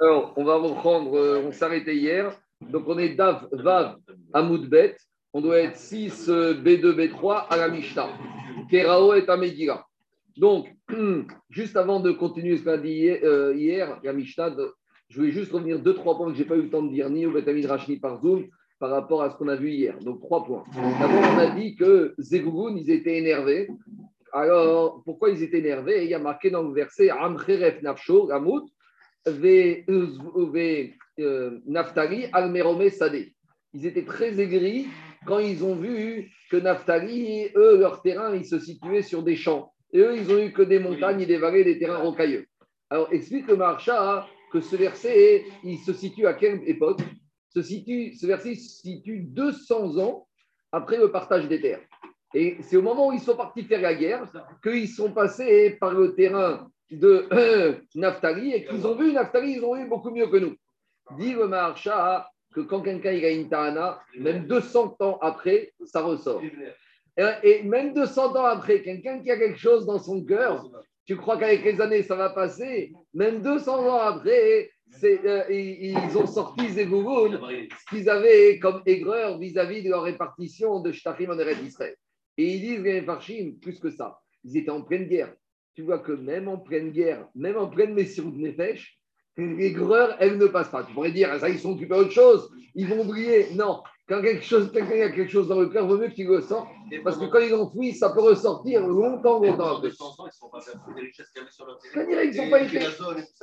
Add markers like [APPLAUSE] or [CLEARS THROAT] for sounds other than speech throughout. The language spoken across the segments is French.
Alors, on va reprendre, euh, on s'arrêtait hier. Donc, on est Dav, Vav, Amoudbet. On doit être 6, B2, B3 à la Mishnah. Kerao et Amegila. Donc, [CLEARS THROAT] juste avant de continuer ce qu'on a dit hier, euh, la Mishnah, je voulais juste revenir deux, trois points que je n'ai pas eu le temps de dire ni au Betamid Rachni par Zoom par rapport à ce qu'on a vu hier. Donc, trois points. D'abord, on a dit que Zegougoun, ils étaient énervés. Alors, pourquoi ils étaient énervés? Il y a marqué dans le verset Amcheref Nafsho, Ramout, Ve Naftali, Almerome Sadeh. Ils étaient très aigris quand ils ont vu que Naftali, eux, leur terrain, ils se situaient sur des champs. Et eux, ils ont eu que des montagnes, des vallées, des terrains rocailleux. Alors, explique le Marcha que ce verset, il se situe à quelle époque? Se situe, Ce verset se situe 200 ans après le partage des terres. Et c'est au moment où ils sont partis faire la guerre qu'ils sont passés par le terrain de [CLEARS THROAT] Naftali et qu'ils ont vu Naftali, ils ont eu beaucoup mieux que nous. Dit le Maharsha que quand quelqu'un a une Tahana, même 200 ans après, ça ressort. Et même 200 ans après, quelqu'un qui a quelque chose dans son cœur, tu crois qu'avec les années ça va passer, même 200 ans après, euh, ils ont sorti Zevouvoun, ce qu'ils avaient comme aigreur vis-à-vis de leur répartition de Shtachim en Eretz Israël. Et ils disent, les Farshim, plus que ça, ils étaient en pleine guerre. Tu vois que même en pleine guerre, même en pleine mission de Nefesh, l'aigreur, elle ne passe pas. Tu pourrais dire, ça, ils sont occupés autre chose, ils vont briller. Non, quand quelque chose, quelqu'un a quelque chose dans le cœur, il vaut mieux qu'il le sorte. Parce que quand ils l'enfouissent, ça peut ressortir longtemps, longtemps après. Canirek, ils n'ont pas été.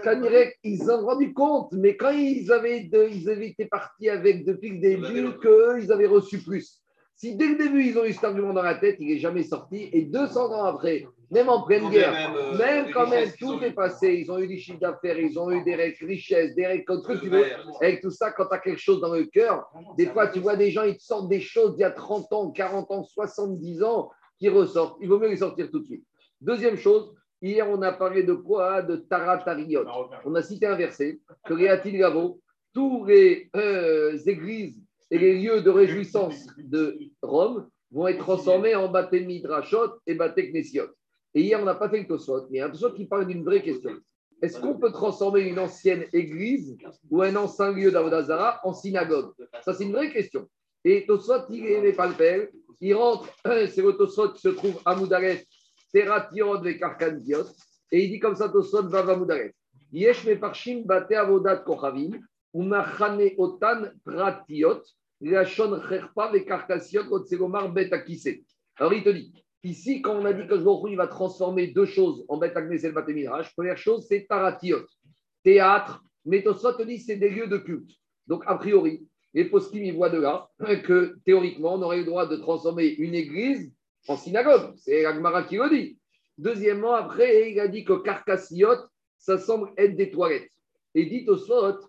Canirek, ils ont rendu compte, mais quand ils avaient, de, ils avaient été partis avec depuis le début qu'eux, ils avaient reçu plus. Si dès le début, ils ont eu cet argument dans la tête, il n'est jamais sorti. Et 200 ans après, même en pleine guerre, même, euh, quand même, tout est passé. Ils ont eu des chiffres d'affaires, ils ont eu des richesses, des récoltes, que tu veux. Avec tout ça, quand tu as quelque chose dans le cœur, des fois, tu vois des gens, ils te sortent des choses d'il y a 30 ans, 40 ans, 70 ans qui ressortent. Il vaut mieux les sortir tout de suite. Deuxième chose, hier, on a parlé de quoi? De Taratariot. On a cité un verset que Réatil Gavo, tous les euh, églises et les lieux de réjouissance de Rome vont être transformés en Baté Midrashot et Baté Knesiot. Et hier, on n'a pas fait le Tosot, mais il y a un Tosot qui parle d'une vraie question. Est-ce qu'on peut transformer une ancienne église ou un ancien lieu d'Avodazara en synagogue? Ça, c'est une vraie question. Et Tosot, il n'est pas le père. Il rentre, [CLEARS THROAT] c'est le Tosot qui se trouve à Moudaret, Teratiot et Karkandiot. Et il dit comme ça Tosot, va Moudaret. Yesh bate avodat kochavim, ou machane otan pratiot, alors il te dit, ici, quand on a dit que je il va transformer deux choses en Bet Agnesel Batemidrash, première chose, c'est Taratiot, théâtre, mais te dit c'est des lieux de culte. Donc, a priori, les poskim ils voient de là que théoriquement, on aurait le droit de transformer une église en synagogue. C'est Agmara qui le dit. Deuxièmement, après, il a dit que Carcassiot, ça semble être des toilettes. Et dit Tosot,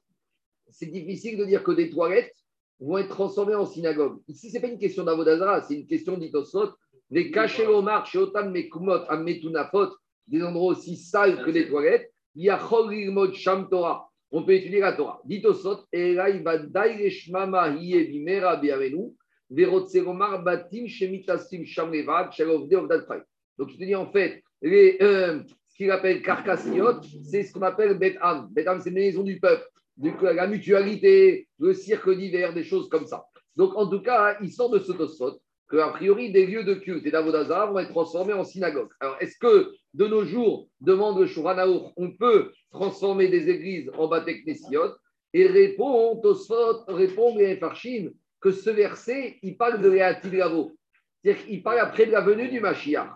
c'est difficile de dire que des toilettes, vont être transformés en synagogue. Ici, ce n'est pas une question d'Avodazara, c'est une question d'Itosot. Les cachés Omar, chez Otan Mekumot, Ametunafot, des endroits aussi sales que les toilettes, il y a Cholilmod Sham Torah. On peut étudier la Torah. Ditosot, et là, il va Daireshmama Hiye Bimera Biavenu, Verotseromar Batim Shemitasim Shamlevad, Shalovde Ovdalfai. Donc, il te dit en fait, les, euh, ce qu'il appelle Karkassiot, c'est ce qu'on appelle Bet Am. Bet Am, c'est une maison du peuple la mutualité, le cirque d'hiver, des choses comme ça. Donc, en tout cas, il sort de ce que qu'a priori, des lieux de culte et d'Avodaza vont être transformés en synagogue. Alors, est-ce que de nos jours, demande le Shuranaour, on peut transformer des églises en Batek Nessiot Et répond Tosfot, répond les Farshim, que ce verset, il parle de Réatil Lavo. C'est-à-dire qu'il parle après la venue du Mashiach.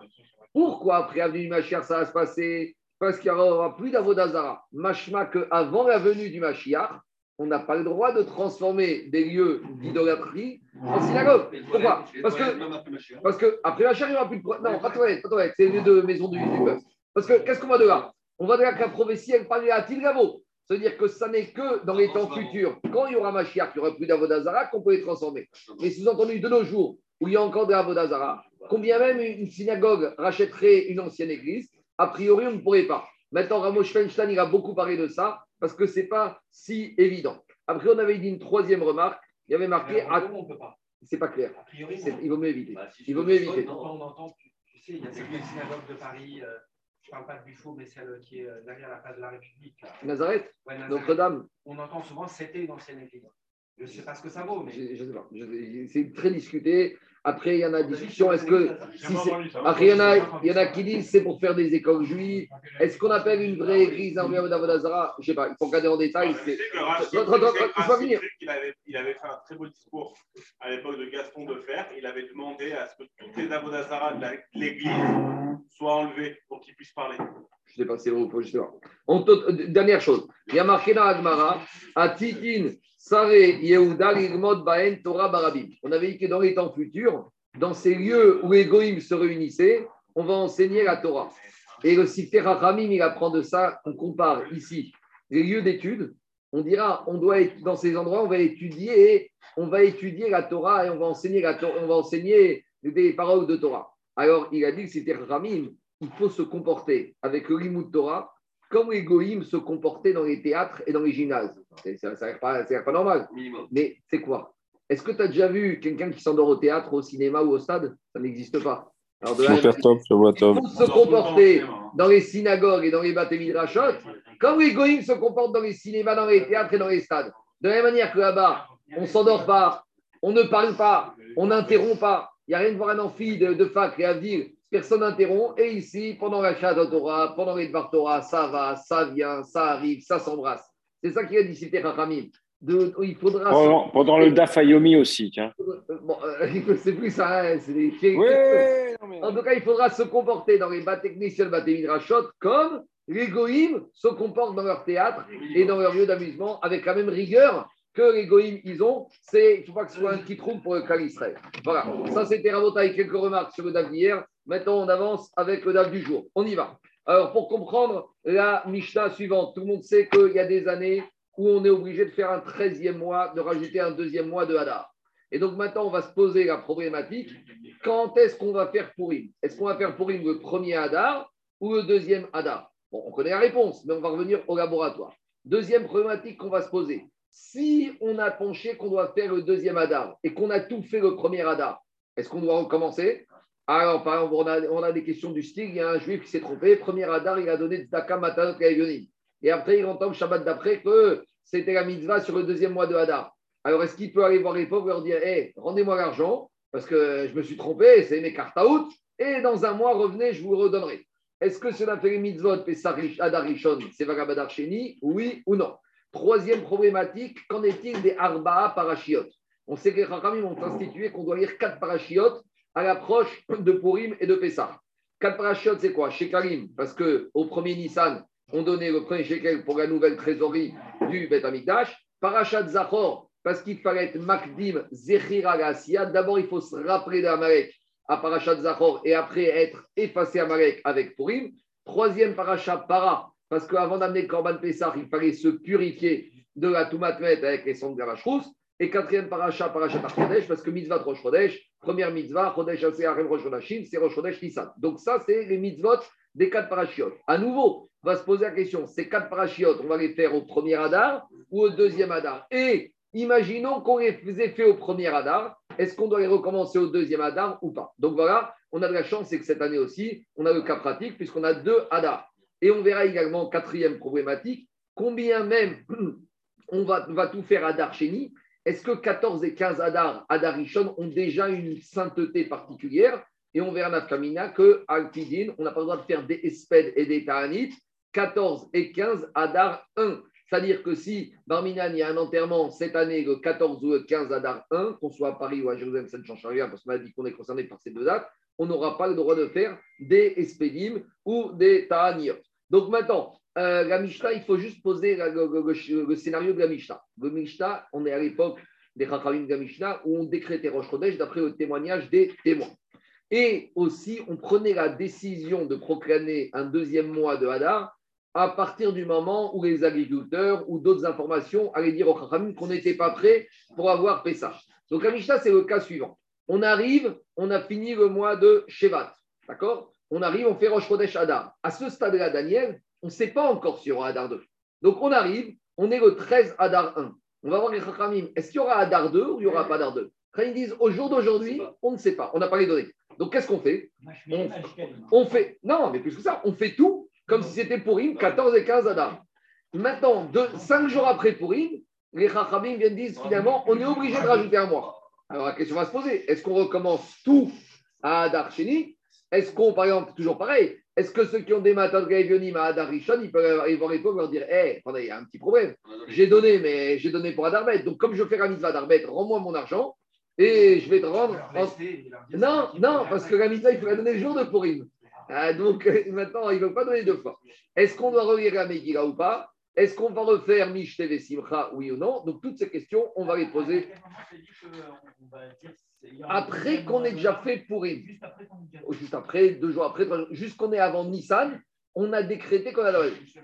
Pourquoi après la venue du Mashiach ça va se passer? Parce qu'il n'y aura plus d'Avodazara. Machma qu'avant la venue du Mashiach, on n'a pas le droit de transformer des lieux d'idolâtrie en synagogue. Pourquoi Parce que, parce que après Mashiach, il n'y aura plus de. Non, pas de pas c'est les lieux de maison du, peuple. Parce que qu'est-ce qu'on va de là On va de là que la prophétie, elle parle à Tilgavo. C'est-à-dire que ça n'est que dans les temps futurs, quand il y aura Mashiach, il n'y aura plus d'Avodazara, qu'on peut les transformer. Mais sous-entendu, de nos jours, où il y a encore de l'Avodazara, combien même une synagogue rachèterait une ancienne église, a priori, on ne pourrait pas. Maintenant, Ramos Feinstein, il a beaucoup parlé de ça parce que ce n'est pas si évident. Après, on avait dit une troisième remarque. Il y avait marqué. À... On peut pas. C'est pas clair. A priori, il vaut mieux éviter. Bah, il vaut mieux éviter. On entend, tu, sais, il y a des synagogues de Paris. Euh, Je ne parle pas de Buffo, mais celle qui est euh, derrière la place de la République. Nazareth, Notre-Dame. On entend souvent c'était une ancienne église. Je ne sais pas ce que ça vaut, mais. Je ne sais pas. C'est très discuté. Après, il y en a discussion. Est-ce que. Après, il y, en a, il y en a qui disent c'est pour faire des écoles juives. Est-ce qu'on appelle une vraie église en d'Avodazara Je ne sais pas. Il faut regarder en détail. Il avait fait un très beau discours à l'époque de Gaston de Fer. Il avait demandé à ce que toutes les Avodazara de l'église soient enlevées pour qu'ils puissent parler. Je ne sais pas si c'est ou pas. Dernière chose. Il y a marqué dans Agmara Atikin Torah On avait dit que dans les temps futurs, dans ces lieux où les se réunissaient, on va enseigner la Torah. Et le Sifter Rachamim, il apprend de ça, on compare ici les lieux d'études. On dira, on doit être dans ces endroits, on va étudier, on va étudier la Torah et on va enseigner la on va enseigner des paroles de Torah. Alors, il a dit que c'était Ramim, il faut se comporter avec le Limud Torah comme les se comportaient dans les théâtres et dans les gymnases. Ça n'a pas, pas, normal. Mais c'est quoi? Est-ce que tu as déjà vu quelqu'un qui s'endort au théâtre, au cinéma ou au stade? Ça n'existe pas. Alors de là, il faut se comporter dans les synagogues et dans les bâtiments rachot comme les goïms se comportent dans les cinémas, dans les théâtres et dans les stades. De la même manière que là-bas, on ne s'endort pas, on ne parle pas, on n'interrompt pas. Il n'y a rien de voir un amphi de, de fac et à dire personne n'interrompt. Et ici, pendant la Shada Torah, pendant les Dvar Torah, ça va, ça vient, ça arrive, ça s'embrasse. C'est ça qu'il a dit, Rachamim. De, il faudra pendant, pendant le Dafayomi aussi, tiens. Bon, euh, [LAUGHS] c'est plus ça, hein, c'est des oui, En tout cas, il faudra se comporter dans les Batekniciel Batemidrashot comme les Goïms se comportent dans leur théâtre et dans leur lieu d'amusement avec la même rigueur que les Goïms ils ont. C'est, il ne faut pas que ce soit un petit trou pour le Israël. Voilà, ça c'était avec quelques remarques sur le DAF d'hier. Maintenant, on avance avec le DAF du jour. On y va. Alors, pour comprendre la Mishnah suivante, tout le monde sait qu'il y a des années où on est obligé de faire un 13e mois, de rajouter un deuxième mois de Hadar. Et donc maintenant, on va se poser la problématique quand est-ce qu'on va faire Purim? Est-ce qu'on va faire Purim le premier Hadar ou le deuxième Hadar? Bon, on connaît la réponse, mais on va revenir au laboratoire. Deuxième problématique qu'on va se poser. Si on a penché qu'on doit faire le deuxième Hadar et qu'on a tout fait le premier Hadar, est-ce qu'on doit recommencer? Alors, par exemple, on a, des questions du style. Il y a un juif qui s'est trompé. Premier Adar, il a donné Tzedaka Matanot Et après, il entend le Shabbat d'après que c'était la mitzvah sur le deuxième mois de Hadar. Alors, est-ce qu'il peut aller voir les pauvres et leur dire Hé, rendez-moi l'argent parce que je me suis trompé, c'est mes cartes out. Et dans un mois, revenez, je vous redonnerai. Est-ce que si on a fait les mitzvot, Pesach Adar Rishon, c'est Vagabadar Sheni Oui ou non? Troisième problématique, qu'en est-il des Arba'a Parashiot On sait que les Chachamim ont institué qu'on doit lire quatre Parashiot à l'approche de Purim et de Pessah. Quatre parachutes, c'est quoi? Shekalim, parce qu'au premier Nissan, on donnait le premier shekel pour la nouvelle trésorerie du Bet Amikdash. Parachat Zachor, parce qu'il fallait être Makdim Zechir D'abord, il faut se rappeler d'Amalek à Parachat Zachor et après être effacé Amalek avec Purim. Troisième parachat Para, parce qu'avant d'amener Korban Pessah, il fallait se purifier de la Toumatmet avec les sons de la et quatrième paracha, paracha Chodesh, parce que mitzvah Rosh Chodesh, première mitzvah, Chodesh Harem Rosh c'est Rosh Chodesh Nissan. Donc ça, c'est les mitzvot des quatre parachiotes. À nouveau, on va se poser la question, ces quatre parachiotes, on va les faire au premier Hadar ou au deuxième Hadar Et imaginons qu'on les faisait fait au premier Hadar, est-ce qu'on doit les recommencer au deuxième Hadar ou pas? Donc voilà, on a de la chance, c'est que cette année aussi, on a le cas pratique, puisqu'on a deux Hadar. Et on verra également, quatrième problématique, combien même [CLEARS THROAT] on va, va tout faire Hadar Sheni, est-ce que 14 et 15 Adar, Adarishon, ont déjà une sainteté particulière Et on verra Nafkamina que Alpidin, on n'a pas le droit de faire des Esped et des Ta'anit, 14 et 15 Adar 1. C'est-à-dire que si Barminan, il y a un enterrement cette année, le 14 ou le 15 Adar 1, qu'on soit à Paris ou à Jérusalem, ça ne change rien parce qu'on a dit qu'on est concerné par ces deux dates, on n'aura pas le droit de faire des Espedim ou des Ta'anit. Donc maintenant, euh, la Mishnah, il faut juste poser le, scénario de la Mishnah. Le Mishnah, on est à l'époque des Chachamim de la Mishnah où on décrétait Rosh Chodesh d'après le témoignage des témoins. Et aussi, on prenait la décision de proclamer un deuxième mois de Hadar à partir du moment où les agriculteurs ou d'autres informations allaient dire aux Chachamim qu'on n'était pas prêt pour avoir Pessah. Donc la Mishnah, c'est le cas suivant. On arrive, on a fini le mois de Shevat. D'accord? On arrive, on fait Rosh Chodesh Hadar. À ce stade-là, Daniel, on ne sait pas encore sur y Hadar 2. Donc on arrive, on est le 13 Hadar 1. On va voir les Chachamim. Est-ce qu'il y aura Hadar 2 ou il n'y aura pas Hadar 2 Quand ils disent au jour d'aujourd'hui, on ne sait pas, on n'a pas les données. Donc qu'est-ce qu'on fait? On, on fait, non, mais plus que ça, on fait tout comme si c'était Purim, 14 et 15 Adar. Maintenant, deux, cinq jours après Purim, les Chachamim viennent dire finalement, on est obligé de rajouter un mois. Alors la question va se poser est-ce qu'on recommence tout à Adar Sheni? Est-ce qu'on, par exemple, toujours pareil, est-ce que ceux qui ont des matas de à Adar Rishon, ils peuvent vont répondre et leur dire Hé, attendez, il y a un petit problème. J'ai donné, mais j'ai donné pour Adarbet. Donc, comme je fais la mitzvah d'Arbet, rends-moi mon argent et je vais te rendre. Non, non, parce que la mitzvah, il faut la donner le jour de Purim. Ah, donc maintenant, il ne veut pas donner deux fois. Est-ce qu'on doit relire la Megillah ou pas? Est-ce qu'on va refaire Mishteve Simcha, oui ou non? Donc toutes ces questions, on va les poser. Après qu'on ait déjà fait Purim. Juste après, deux jours après, juste qu'on est avant Nissan, on a décrété qu'on a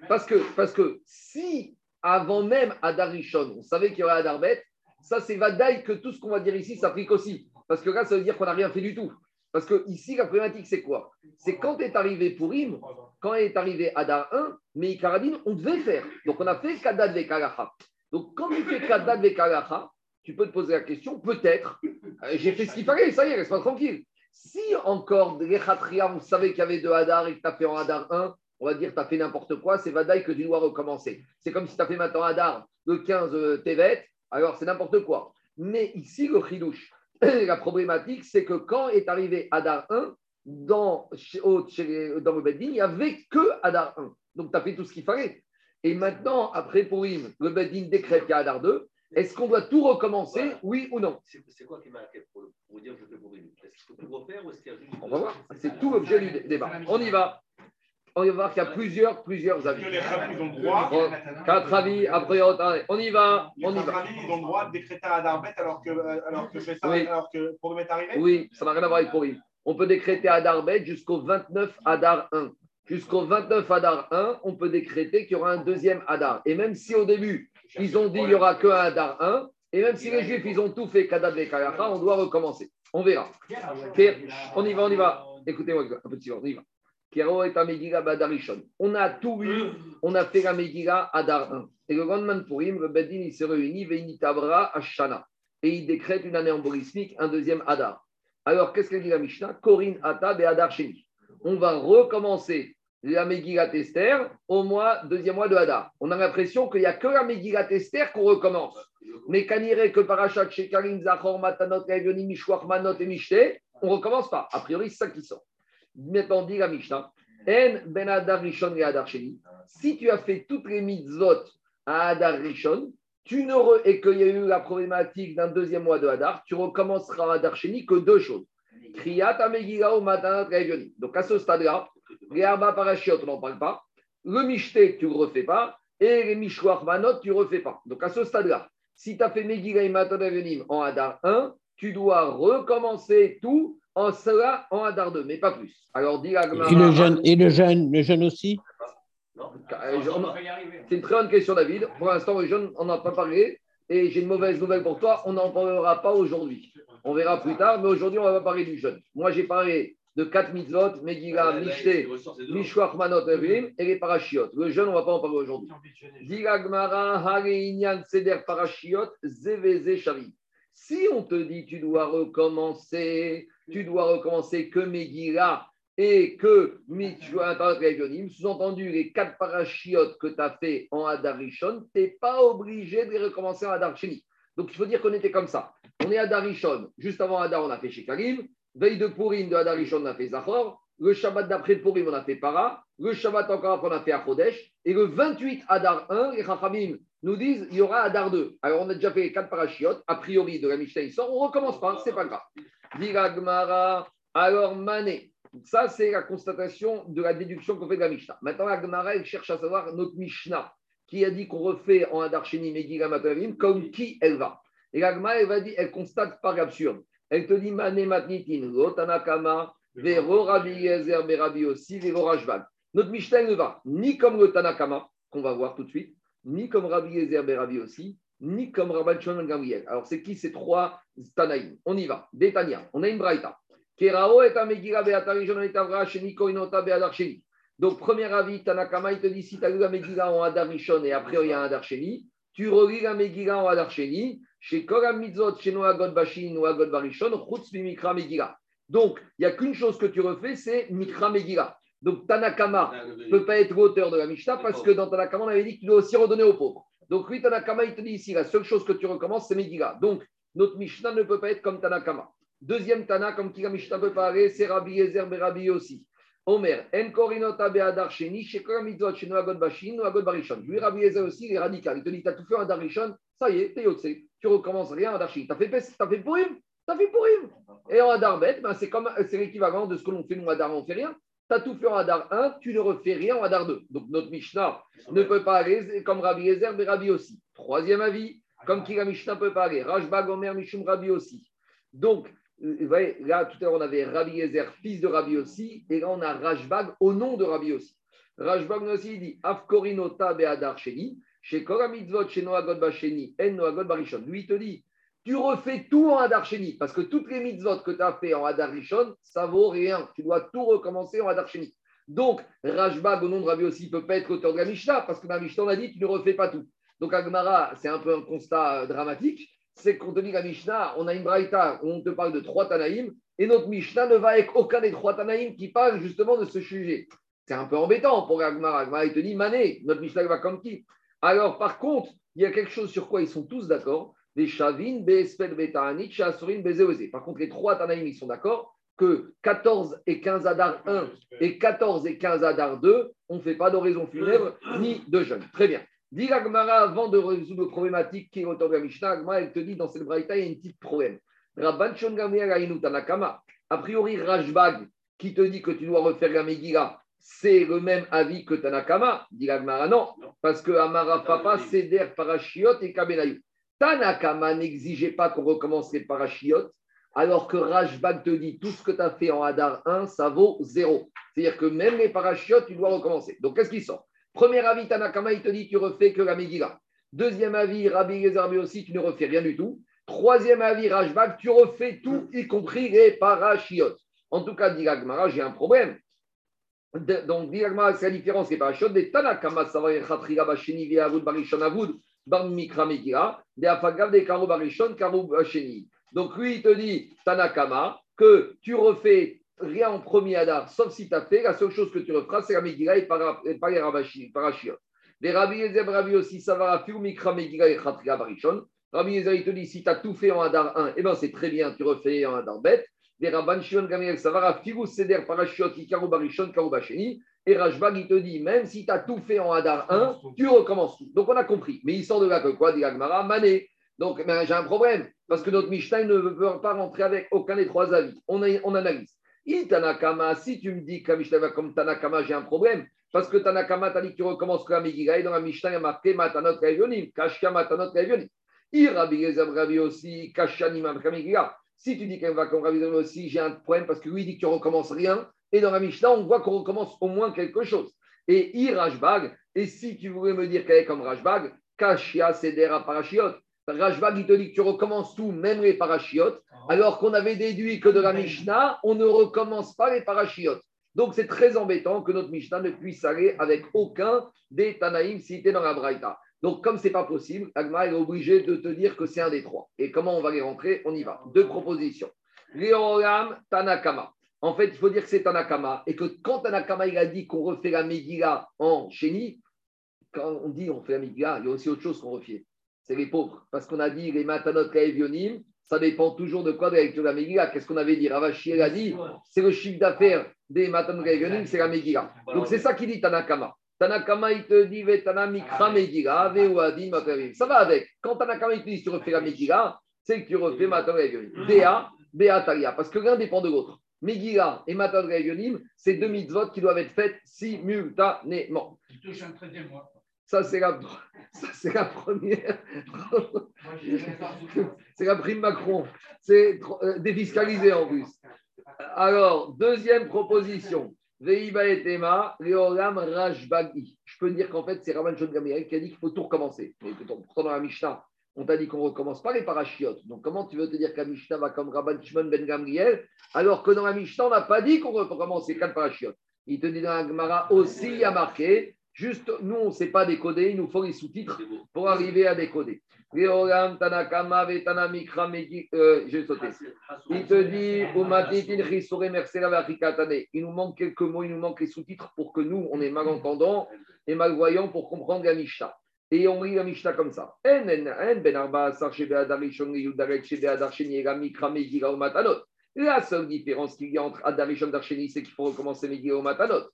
parce que, parce que si avant même Adarishon, on savait qu'il y aurait Adarbet, ça c'est Vadaï que tout ce qu'on va dire ici s'applique aussi. Parce que là, ça veut dire qu'on n'a rien fait du tout. Parce que ici, la problématique, c'est quoi? C'est quand est arrivé Purim, quand est arrivé Adar 1, mais on devait faire. Donc, on a fait Kadad Vekalacha. Donc, quand tu fais Kadad Vekalacha, tu peux te poser la question, peut-être, euh, j'ai fait ce qu'il fallait, ça y est, reste pas tranquille. Si encore, les Khatria, savez qu'il y avait deux Hadar et que tu as fait en Hadar 1, on va dire tu as fait n'importe quoi, c'est Vadaï que tu dois recommencer. C'est comme si tu as fait maintenant Hadar le 15 euh, Tevet, alors c'est n'importe quoi. Mais ici, le Khidouche, [COUGHS] la problématique, c'est que quand est arrivé Adar 1, dans, dans le Beddin, il n'y avait que Adar 1. Donc, tu as fait tout ce qu'il fallait. Et maintenant, après Purim, le Beddin décrète qu'il y a Adar 2. Est-ce qu'on doit tout recommencer, oui ou non? C'est quoi qui m'a pour, pour dire que je fais Purim Est-ce qu'il faut tout refaire ou est-ce qu'il y a juste. On va voir. C'est tout l'objet du débat. On y va on va voir qu'il y a plusieurs, plusieurs avis. Que les rabbis ont droit. Quatre avis, après, on y va. On y va. ils ont droit de décréter à Adarbet alors que, alors que, ça, oui. alors que Purim est arrivé? Oui, ça n'a rien à voir avec Purim. On peut décréter à Adarbet jusqu'au 29 Adar 1. Jusqu'au 29 Adar 1, on peut décréter qu'il y aura un deuxième Adar. Et même si au début, ils ont dit qu'il n'y aura qu'un Adar 1, et même si les Juifs, ils ont tout fait Kadad et on doit recommencer. On verra. On y va, on y va. Écoutez-moi un petit on y va. On a tout eu, on a fait la Megillah Adar 1. Et le lendemain de Purim, le Bedin il se réunit, Veinitabra Ashana. Et il décrète une année embolismique, un deuxième Adar. Alors, qu'est-ce que dit la Mishnah? Korin Atab et Adar Sheni. On va recommencer la Megillah Tester au mois, deuxième mois de Adar. On a l'impression qu'il n'y a que la Megillah Tester qu'on recommence. Mais irait que Parachat Shekarim, Zachor, Matanot, Revionim, Mishwach, Manot et Mishte, on ne recommence pas. A priori, c'est ça qui sort. Maintenant, dit la Mishnah, En ben Adar Rishon et Adar Sheni. Si tu as fait toutes les mitzvot à Adar Rishon, tu ne et qu'il y a eu la problématique d'un deuxième mois de Hadar, tu recommenceras à Hadar Sheni que deux choses. Kriyat Amegila Matanat Donc à ce stade-là, les Arba Parashiot, on n'en parle pas. Le Mishte, tu ne le refais pas. Et les Mishwar Manot, tu ne refais pas. Donc à ce stade-là, si tu as fait Megillah et Matanat en Hadar 1, tu dois recommencer tout en cela en Hadar 2, mais pas plus. Alors, dit Et le jeune, et le jeune, le jeune aussi euh, C'est une très bonne question, David. Pour l'instant, le jeune, on n'a pas parlé. Et j'ai une mauvaise nouvelle pour toi, on n'en parlera pas aujourd'hui. On verra plus tard, mais aujourd'hui, on va pas parler du jeune. Moi, j'ai parlé de quatre mitzvot, Megillah, Mishte, Mishwach, Manot, et les parashiot. Le jeune, on ne va pas en parler aujourd'hui. Gmara, Inyan, Seder, Parashiot, Zeveze, Shavi. Si on te dit tu dois recommencer, tu dois recommencer que Megillah et que sous-entendu les quatre parachiotes que tu as fait en Adarishon, tu n'es pas obligé de les recommencer en Adarcheni. Donc il faut dire qu'on était comme ça. On est à Darishon, juste avant Adar, on a fait Shekarim, veille de Purim de Adarishon, on a fait Zachor, le Shabbat d'après Purim, on a fait Para, le Shabbat encore après, on a fait Achodesh, et le 28 Adar 1, les Chachamim nous disent il y aura Adar 2. Alors on a déjà fait les quatre parachiotes, a priori de la Mishnah, il sort, on ne recommence pas, c'est pas grave. Diragmara, alors Mané. Ça, c'est la constatation de la déduction qu'on fait de la Mishnah. Maintenant, la Gemara, elle cherche à savoir notre Mishnah, qui a dit qu'on refait en Adarcheni Megillah Matavim, comme qui elle va. Et la Gemara, elle va dire, elle constate par absurde. Elle te dit Mané Matnitin, Rotanakama, Vero Rabbi Yezer, Berabi aussi, Vero Rajvan. Notre Mishnah, ne va ni comme le Tanakama, qu'on va voir tout de suite, ni comme Rabbi Yezer, Berabi aussi, ni comme Rabban Shimon Gamriel. Alors, c'est qui ces trois Tanaïm? On y va. Détania, on a une braïta. Kerao et Amegira Beatarijon et Avra Sheni Koinota Beadar Sheni. Donc, premier avis, Tanakama, il te dit si tu as lu la Megillah en Adarishon et après il y a un Adar Sheni, tu relis la Megillah en Adar Sheni, chez Koram Mitzot, chez Bashin, Barishon, Chutz Megillah. Donc, il n'y a qu'une chose que tu refais, c'est Mikra Megillah. Donc, Tanakama ne peut pas être l'auteur de la Mishnah parce que dans Tanakama, on avait dit que tu dois aussi redonner aux pauvres. Donc, lui, Tanakama, il te dit ici, la seule chose que tu recommences, c'est Megillah. Donc, notre Mishnah ne peut pas être comme Tanakama. Deuxième Tana, comme qui la Mishnah peut parler, c'est Rabbi Ezer Berabi aussi. Omer, En Korinota Beadar Sheni, Shekora Mitzvot Shenu Agod Bashin, Agod Barishon. Lui, Rabbi Ezer aussi, il est radical. Il te dit, tu as tout fait en Darishon, ça y est, t'es Yotse. Tu recommences rien en Adar Sheni. Tu as fait, t'as fait Purim, tu as fait Purim. Et en Adar Bet, ben, c'est, comme, c'est l'équivalent de ce que l'on fait nous, Adar, on ne fait rien. Tu as tout fait en Adar 1, tu ne refais rien en Adar 2. Donc notre Mishnah ne peut pas aller comme Rabbi Ezer, mais Rabbi aussi. Troisième avis, comme qui la Mishnah peut pas aller. Rajbag, Omer, Mishum, Rabbi aussi. Donc, voyez, là, tout à l'heure, on avait Rabbi Ezer, fils de Rabbi aussi, et là, on a Rajbag au nom de Rabbi aussi. Rajbag aussi, dit Afkorinota be'adar sheni, chez Koramitzvot, chez Noagod Basheni, en Noagod Barishon. Lui, il te dit tu refais tout en Hadar Sheni, parce que toutes les mitzvot que tu as fait en Hadar Rishon, ça vaut rien. Tu dois tout recommencer en Hadar Sheni. Donc, Rajbag, au nom de Rabbi aussi, ne peut pas être auteur de la Mishnah, parce que dans la Mishnah, on a dit tu ne refais pas tout. Donc, Agmara, c'est un peu un constat euh, dramatique c'est qu'on te dit la Mishnah, on a une braïta on te parle de trois Tanaïm, et notre Mishnah ne va avec aucun des trois Tanaïm qui parlent justement de ce sujet. C'est un peu embêtant pour Agmara. Agmara, il te dit, Mané, notre Mishnah va comme qui? Alors, par contre, il y a quelque chose sur quoi ils sont tous d'accord. Les Shavin, Be'esped, Beta'anit, Shasurin, Bezeoze. Par contre, les trois Tanaïm, ils sont d'accord que 14 et 15 Adar 1 et 14 et 15 Adar 2, on ne fait pas d'oraison funèbre ni de jeûne. Très bien. Dit Gmara, avant de résoudre le problématique qui est autour de la Mishnah, elle te dit dans cette braïta, il y a un petit problème. Rabban Tanakama. A priori, Rajbag, qui te dit que tu dois refaire la Megillah, c'est le même avis que Tanakama. Dit Gmara, non, parce que Amara Papa, Seder, Parashiot et Kabenayou. Tanakama n'exigeait pas qu'on recommence les Parashiot, alors que Rajbag te dit tout ce que tu as fait en Hadar 1, ça vaut zéro. C'est-à-dire que même les Parashiot, tu dois recommencer. Donc, qu'est-ce qui sort? Premier avis, Tanakama, il te dit tu refais que la Megillah. Deuxième avis, Rabbi Gezarbi aussi, tu ne refais rien du tout. Troisième avis, Rajbag, tu refais tout, y compris les parachiotes. En tout cas, dit j'ai un problème. Donc, dit c'est la différence des parachiotes. Des Tanakama, ça va être Basheni, Viavud, Barishon, Avud, Bar Mikra Megillah, des Afagav, des Karo Barishon. Donc, lui, il te dit, Tanakama, que tu refais rien en premier Adar, sauf si tu as fait, la seule chose que tu referas, c'est la Megillah et pas les parachiotes. Les Rabbi Ezer, Rabbi aussi, ça va faire Mikra Megillah et Khatria Barishon. Rabbi il te dit, si tu as tout fait en Adar 1, eh bien c'est très bien, tu refais en Adar bête. Les Rabban Shimon Gamriel, ça va Figu Seder Parashiot, Ikaru Barishon, Karu Basheni. Et Rajbag, il te dit, même si tu as tout fait en Adar 1, tu recommences tout. Donc on a compris. Mais il sort de là que quoi, dit Agmara, Mané. Donc j'ai un problème, parce que notre Mishnah ne veut pas rentrer avec aucun des trois avis. On analyse. Tanakama, si tu me dis que la Mishnah va comme Tanakama, j'ai un problème. Parce que Tanakama t'a dit que tu recommences que la Megillah et dans la Mishnah, il y a marqué Matanot Kavionim, Kashya Matanot Kavionim. Irabi Rabi aussi, Kashanim Megillah. Si tu dis qu'elle va comme Rabbi aussi, j'ai un problème parce que lui il dit que tu recommences rien. Et dans la Mishnah, on voit qu'on recommence au moins quelque chose. Et Irajbag, et si tu voulais me dire qu'elle est comme Rajbag, Kashia Sedera Parashiot. Rajbag, il te dit que tu recommences tout, même les parachiotes, ah. alors qu'on avait déduit que de la Mishnah, on ne recommence pas les parachiotes. Donc c'est très embêtant que notre Mishnah ne puisse aller avec aucun des Tanaïm cités dans la Braïta. Donc comme ce n'est pas possible, Agma est obligé de te dire que c'est un des trois. Et comment on va les rentrer? On y va. Deux propositions. Léoram Tanakama. En fait, il faut dire que c'est Tanakama et que quand Tanakama il a dit qu'on refait la Megillah en chéni, quand on dit on fait la Megillah, il y a aussi autre chose qu'on refait c'est les pauvres. Parce qu'on a dit les matanot kaevionim, ça dépend toujours de quoi de la lecture de la Megillah. Qu'est-ce qu'on avait dit? Ravashi a dit c'est le chiffre d'affaires des matanot kaevionim, c'est la Megillah. Donc c'est ça qu'il dit Tanakama. Tanakama, il te dit Vetana Mikra Megillah, Veuadi Ça va avec. Quand Tanakama, il te dit tu refais la Megillah, c'est que tu refais matanot kaevionim. Dea, Beataria. Parce que l'un dépend de l'autre. Megillah et matanot kaevionim, c'est deux mitzvot qui doivent être faites simultanément. Je touche un 13e mois. Ça, c'est la, [LAUGHS] c'est la première. [LAUGHS] c'est la prime Macron. C'est euh, défiscalisé en plus. Alors, deuxième proposition. Veiba et Tema, Leolam Rajbagi. Je peux dire qu'en fait, c'est Raman John Gamriel qui a dit qu'il faut tout recommencer. pourtant, dans la Mishnah, on t'a dit qu'on ne recommence pas les parachiotes. Donc, comment tu veux te dire que la Mishnah va comme Rabban Shimon Ben Gamriel, alors que dans la Mishnah, on n'a pas dit qu'on recommence les quatre parachiotes? Il te dit dans la Gemara aussi, il y a marqué Juste, nous, on ne sait pas décoder, il nous faut les sous-titres pour arriver à décoder. J'ai sauté. Il te dit, il nous manque quelques mots, il nous manque les sous-titres pour que nous, on est malentendants et malvoyants pour comprendre la Mishnah. Et on lit la Mishnah comme ça. La seule différence qu'il y a entre adar rishon dar sheni, c'est qu'il faut recommencer ou matanot.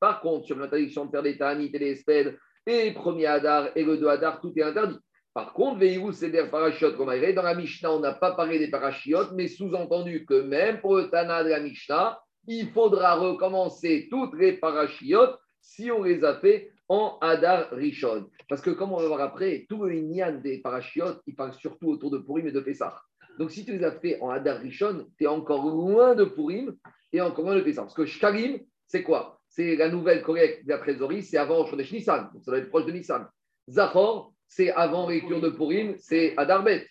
Par contre, sur l'interdiction de faire des tanit et des esped, et premier adar et le deux adar, tout est interdit. Par contre, Veillou, c'est des parachiotes comme Dans la Mishnah, on n'a pas parlé des parachiotes, mais sous-entendu que même pour le Tana de la Mishnah, il faudra recommencer toutes les parachiotes si on les a fait en Hadar Rishon. Parce que, comme on va voir après, tout le Inyan des parachiotes, il parle surtout autour de Purim et de Pessah. Donc, si tu les as fait en Hadar Rishon, tu es encore loin de Purim et encore loin de Pessah. Parce que Shkalim, c'est quoi? C'est la nouvelle collecte de la trésorerie, c'est avant Chodesh Nissan. Donc, ça doit être proche de Nissan. Zachor, c'est avant lecture de Purim, c'est Adarbet.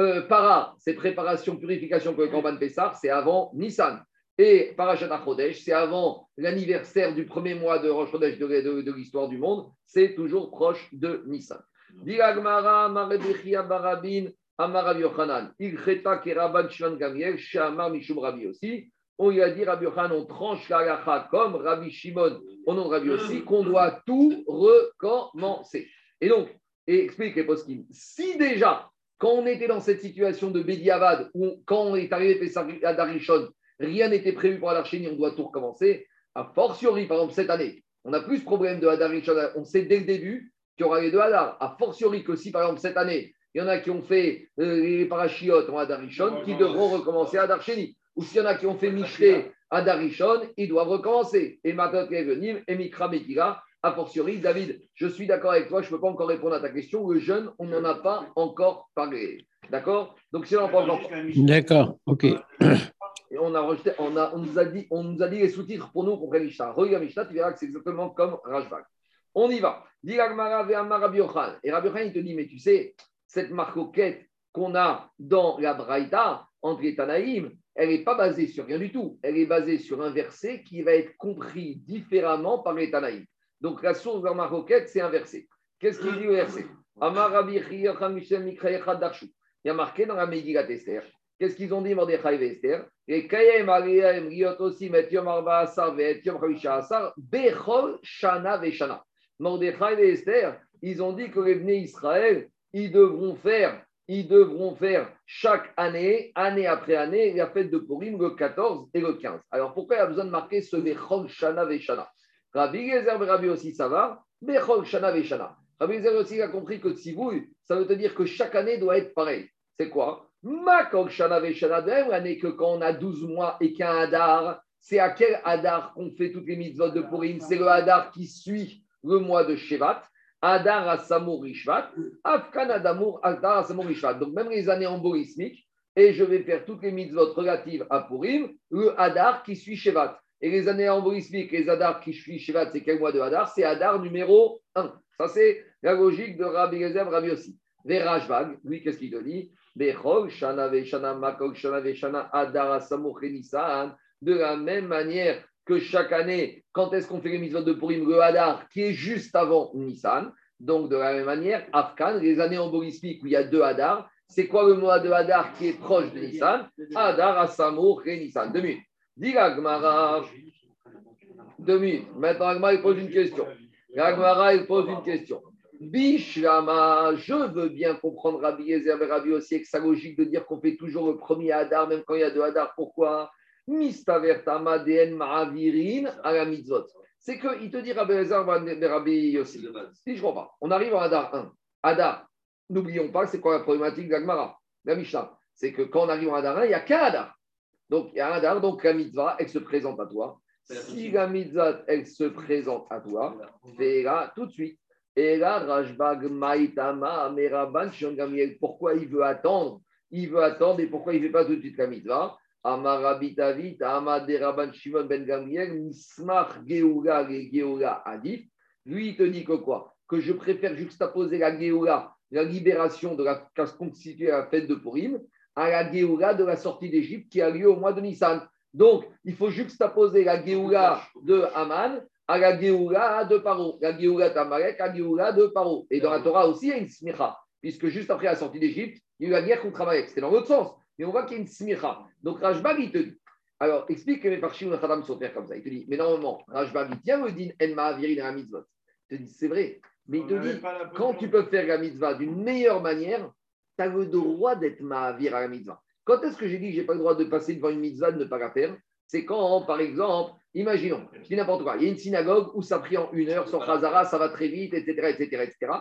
Euh, para, c'est préparation, purification pour le Korban Pessah, c'est avant Nissan. Et Parashat Chodesh, c'est avant l'anniversaire du premier mois de Rosh Chodesh de, de- de l'histoire du monde, c'est toujours proche de Nissan. Dilagmara, Marebechia Barabin, Amar Rabbi Yochanan, Ilcheta Keraban Shimon Gamiel, Shamar Mishum Rabbi aussi. On lui a dit, Rabbi Yochanan, on tranche la halacha comme Rabbi Shimon, au nom de Rabbi aussi, qu'on doit tout recommencer. Et donc, et explique les poskim, si déjà, quand on était dans cette situation de Bédiavad, où quand on est arrivé à Darishon, rien n'était prévu pour Adarcheni, on doit tout recommencer, a fortiori, par exemple, cette année, on a plus de problèmes de Hadarishon, on sait dès le début qu'il y aura les deux Hadar, a fortiori que si, par exemple, cette année, il y en a qui ont fait euh, les parachiotes en Hadarishon, qui devront recommencer à Hadarcheni. Ou s'il y en a qui ont fait Michté à Darishon, ils doivent recommencer. Et Matot Kevenim, et Mikra Mekira, a fortiori, David, je suis d'accord avec toi, je ne peux pas encore répondre à ta question. Le jeune, on n'en a pas encore parlé. D'accord? Donc, si on en parle encore. D'accord, ok. Et on, a rejeté, on, a, on, nous a dit, on nous a dit les sous-titres pour nous qu'on comprenne Mishnah. Regarde Mishnah, tu verras que c'est exactement comme Rajbag. On y va. Et Rabbi Yochanan, il te dit, mais tu sais, cette marcoquette qu'on a dans la Braïta, entre les Tanaïm, elle n'est pas basée sur rien du tout. Elle est basée sur un verset qui va être compris différemment par les Tanaïm. Donc la source de la marcoquette, c'est un verset. Qu'est-ce qu'il dit le verset? Il y a marqué dans la Megillat Esther. Qu'est-ce qu'ils ont dit, Mordechai et Esther? Et Kayem Ariam Riot aussi, Yom Arba Asar, Yom Bechol Shana Veshana. Mordechai et Esther, ils ont dit que les Israël, ils devront faire, chaque année, année après année, la fête de Purim le 14 et le 15. Alors pourquoi il y a besoin de marquer ce Bechol Shana Veshana? Rabbi Gezer et Rabbi aussi, ça va? Bechol Shana Veshana. Rabbi Gezer aussi a compris que Tzivouille, ça veut dire que chaque année doit être pareil. C'est quoi? Makok Shana Veshana, l'année que quand on a 12 mois et qu'un Hadar, c'est à quel Hadar qu'on fait toutes les mitzvot de Purim? C'est le Hadar qui suit le mois de Shevat. Hadar Asamur Rishvat, Afkan Adamur Hadar Asamur Rishvat. Donc même les années embolismiques, et je vais faire toutes les mitzvot relatives à Purim, le Hadar qui suit Shevat. Et les années embolismiques, les Hadar qui suivent Shevat, c'est quel mois de Hadar C'est Hadar numéro 1. Ça, c'est la logique de Rabbi Gezer, Rabbi aussi. Verajvag, lui, qu'est-ce qu'il te dit? Bechol, Shana, Veshana, Makol, Shana, Veshana, Hadar Asamur Nissan. De la même manière que chaque année, quand est-ce qu'on fait les mitzvot de Purim, le Hadar, qui est juste avant Nissan. Donc, de la même manière, Afghan, les années embolismiques où il y a deux Hadar, c'est quoi le mois de Hadar qui est proche de Nissan? Hadar, Asamour et Nissan. Deux minutes. Dis Agmara. Deux minutes. Maintenant, Agmara, il pose une question. Agmara, il pose une question. Bishlama, je veux bien comprendre Rabbi Yezer et Rabbi aussi avec sa logique de dire qu'on fait toujours le premier Hadar, même quand il y a deux Hadar. Pourquoi? Mistavertama DN Ma'avirin à la mitzvot. C'est qu'il te dit Rabbi et Rabbi base. Si je comprends pas, on arrive en Hadar 1. Hadar, n'oublions pas, c'est quoi la problématique d'Agmara La Mishnah? C'est que quand on arrive en Hadar 1, il n'y a qu'un. Donc il y a un Hadar, donc la mitzvah, elle se présente à toi. Si la mitzvah, elle se présente à toi, fais-la tout de suite. Et là, Rajbag Maïtama, Meraban, pourquoi il veut attendre? Il veut attendre et pourquoi il ne fait pas tout de suite la mitzvah? Amarabitavit, Amaderaban Shimon Ben Gamiel, Mismach Geoula, et Geoula Adif. Lui, il te dit que quoi? Que je préfère juxtaposer la Geoula, la libération de la casse constituée à la fête de Purim, à la Geoula de la sortie d'Égypte qui a lieu au mois de Nissan. Donc, il faut juxtaposer la Géoula de Haman à la Géoula de Paro. La Géoula d'Amalek à la Géoula de Paro. Et dans la Torah aussi, il y a une smicha, puisque juste après la sortie d'Égypte, il y a eu la guerre contre Amalek. C'était dans l'autre sens. Mais on voit qu'il y a une smicha. Donc, Rajbag, il te dit. Alors, explique que les parchim ou Khadam sont faire comme ça. Il te dit, mais normalement, Rajbag, il tient le din En Ma'avirin la mitzvot. Il te dit, c'est vrai. Mais il te dit, quand tu peux faire la mitzvah d'une meilleure manière, tu as le droit d'être ma'avir à la mitzvah. Quand est-ce que j'ai dit que je n'ai pas le droit de passer devant une mitzvah, de ne pas la faire? C'est quand, par exemple, imaginons, je dis n'importe quoi, il y a une synagogue où ça prie en une heure, sur Khazara, ça va très vite, etc., etc., etc.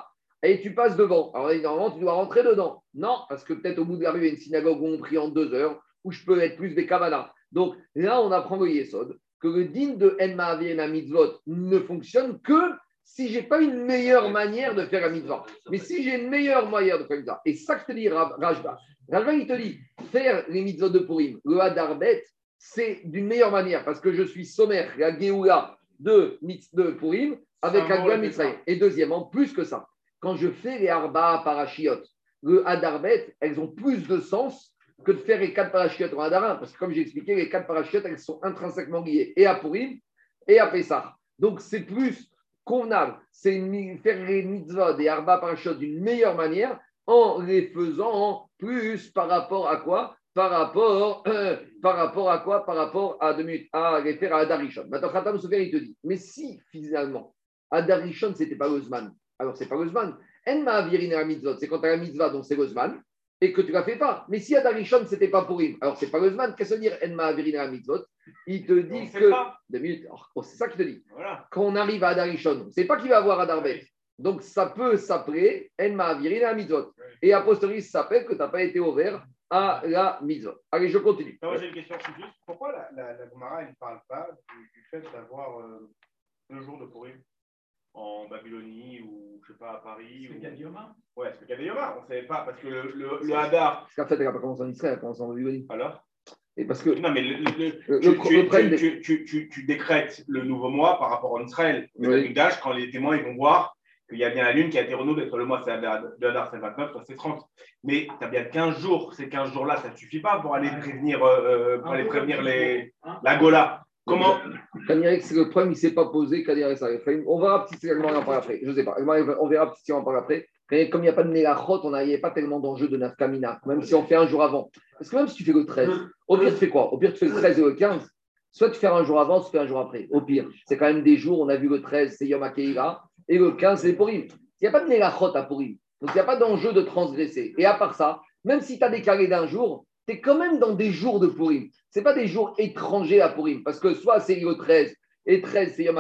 Et tu passes devant. Alors, normalement, tu dois rentrer dedans. Non, parce que peut-être au bout de la rue, il y a une synagogue où on prie en deux heures, où je peux être plus des kavanas. Donc là, on apprend le Yesod, que le din de En Ma'avir et mitzvot ne fonctionne que si j'ai pas une meilleure manière de faire la mitzvah. Mais si j'ai une meilleure manière de faire la mitzvah, et ça que je te dis, Rav- Rajba, Rajba, il te dit, faire les mitzvot de Purim, le Hadarbet, c'est d'une meilleure manière, parce que je suis sommaire, la Géoula de, de Purim, avec la Mitzrayim. Et deuxièmement, plus que ça, quand je fais les Arba Parashiot, le Hadarbet, elles ont plus de sens que de faire les quatre Parashiot en Hadarin, parce que comme j'ai expliqué, les quatre Parashiot, elles sont intrinsèquement liées et à Purim et à Pessah. Donc c'est plus convenable, c'est faire les mitzvahs des Arba Parashiot d'une meilleure manière en les faisant plus par rapport à quoi? Par rapport, euh, [CLEARS THROAT] par rapport à quoi? Par rapport à deux minutes, à les à Adarishon. Maintenant, Khatam Sofer, il te dit, mais si finalement, Adarishon, ce n'était pas le Zman, alors c'est pas le Zman. En ma'avirin la mitzvot, c'est quand tu as la mitzvah, donc c'est le Zman, et que tu ne la fais pas. Mais si Adarishon, ce n'était pas pour Purim, alors c'est pas le Zman. Qu'est-ce que dire En ma'avirin la mitzvot? Il te dit que. Deux minutes, alors, oh, c'est ça qu'il te dit Voilà. quand on arrive à Adarishon, on ne sait pas qui va avoir Adarbet. Donc, ça peut s'appeler En Ma'avirin la mitzvot. Et a posteriori, ça s'appelle que tu n'as pas été ouvert à la mitzvot. Allez, je continue. Ça, moi, j'ai une question c'est juste. Pourquoi la, la, la Gemara, elle ne parle pas du, du fait d'avoir euh, deux jours de Purim En Babylonie ou, je sais pas, à Paris. C'est ou... Gadioma Ouais, c'est des Yoma. On ne savait pas. Parce que le, le, le Hadar. Parce qu'en fait, elle n'a pas commencé en Israël, elle a commencé en Babylonie. Alors? Et parce que. Non, mais le, le- tu, le- tu- tu- tu- tu- décrètes le nouveau mois par rapport en Israël. Le Oui. Mikdash, quand les témoins ils vont voir qu'il y a bien la lune qui a été renouvelée, soit le mois c'est Hadar, de Hadar c'est 29, soit c'est 30. Mais tu as bien 15 jours. Ces 15 jours-là, ça ne suffit pas pour aller prévenir, euh, euh, pour aller prévenir les, la Gola. Comment Kanirek, c'est le problème, il ne s'est pas posé. Arrive. On verra petit si on en parle après. Je ne sais pas. On verra petit si on en parle après. Comme il n'y a pas de mélachot, on n'y a pas tellement d'enjeux de nafkamina, même si on fait un jour avant. Parce que même si tu fais le 13, au pire, tu fais quoi? Au pire, tu fais le 13 et le 15. Soit tu fais un jour avant, soit tu fais un jour après. Au pire, c'est quand même des jours. On a vu le 13, c'est Yom HaKeira, et le 15, c'est Purim. Il n'y a pas de mélachot à Purim. Donc, il n'y a pas d'enjeu de transgresser. Et à part ça, même si tu as décalé d'un jour, tu es quand même dans des jours de Purim. Ce pas des jours étrangers à Purim. Parce que soit c'est le 13 et 13, c'est Yom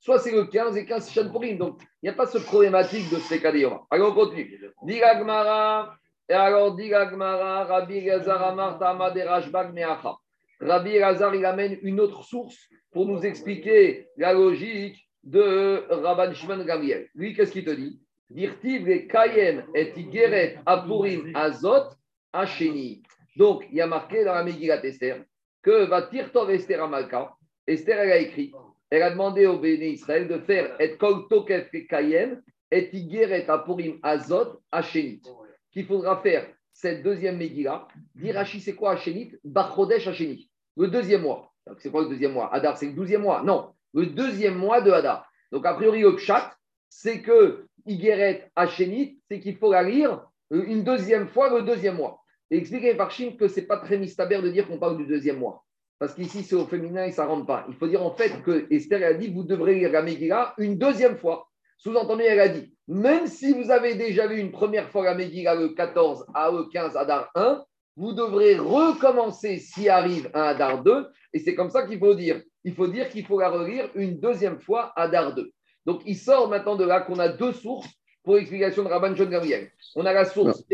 soit c'est le 15 et 15, c'est Shan Purim. Donc, il n'y a pas ce problématique de Seka de. Allez, on continue. Diga Gmara, et alors Diga Gmara, Rabbi Gazar Amar de Meacha. Rabbi Gazar, il amène une autre source pour nous expliquer la logique de Rabban Shimon Gamriel. Lui, qu'est-ce qu'il te dit? Dirtiv le Kayen et Tigeret Apurim Azot Hacheni. Donc, il y a marqué dans la Megillat Esther que va Tirtov Esther Amalka. Esther, elle a écrit, elle a demandé au Béné Israël de faire et Kol Tokef Kayen et Tigeret Apurim Azot Hacheni. Qu'il faudra faire cette deuxième Megillah. Dirachi, c'est quoi Hachenit Bachodesh Hacheni. Le deuxième mois. Donc, C'est quoi le deuxième mois? Hadar, c'est le douzième mois. Non, le deuxième mois de Hadar. Donc, a priori, le chat, c'est que Igeret Hachenit, c'est qu'il faut la lire une deuxième fois le deuxième mois. Et expliquer par Chine que ce n'est pas très mystère de dire qu'on parle du deuxième mois. Parce qu'ici, c'est au féminin et ça ne rentre pas. Il faut dire en fait que Esther a dit vous devrez lire la Megillah une deuxième fois. Sous-entendu, elle a dit même si vous avez déjà lu une première fois la Megillah le 14 à le 15 Adar 1, vous devrez recommencer s'il arrive un Adar 2. Et c'est comme ça qu'il faut dire. Il faut dire qu'il faut la relire une deuxième fois Adar 2. Donc, il sort maintenant de là qu'on a deux sources pour l'explication de Rabban John Gabriel. On a la source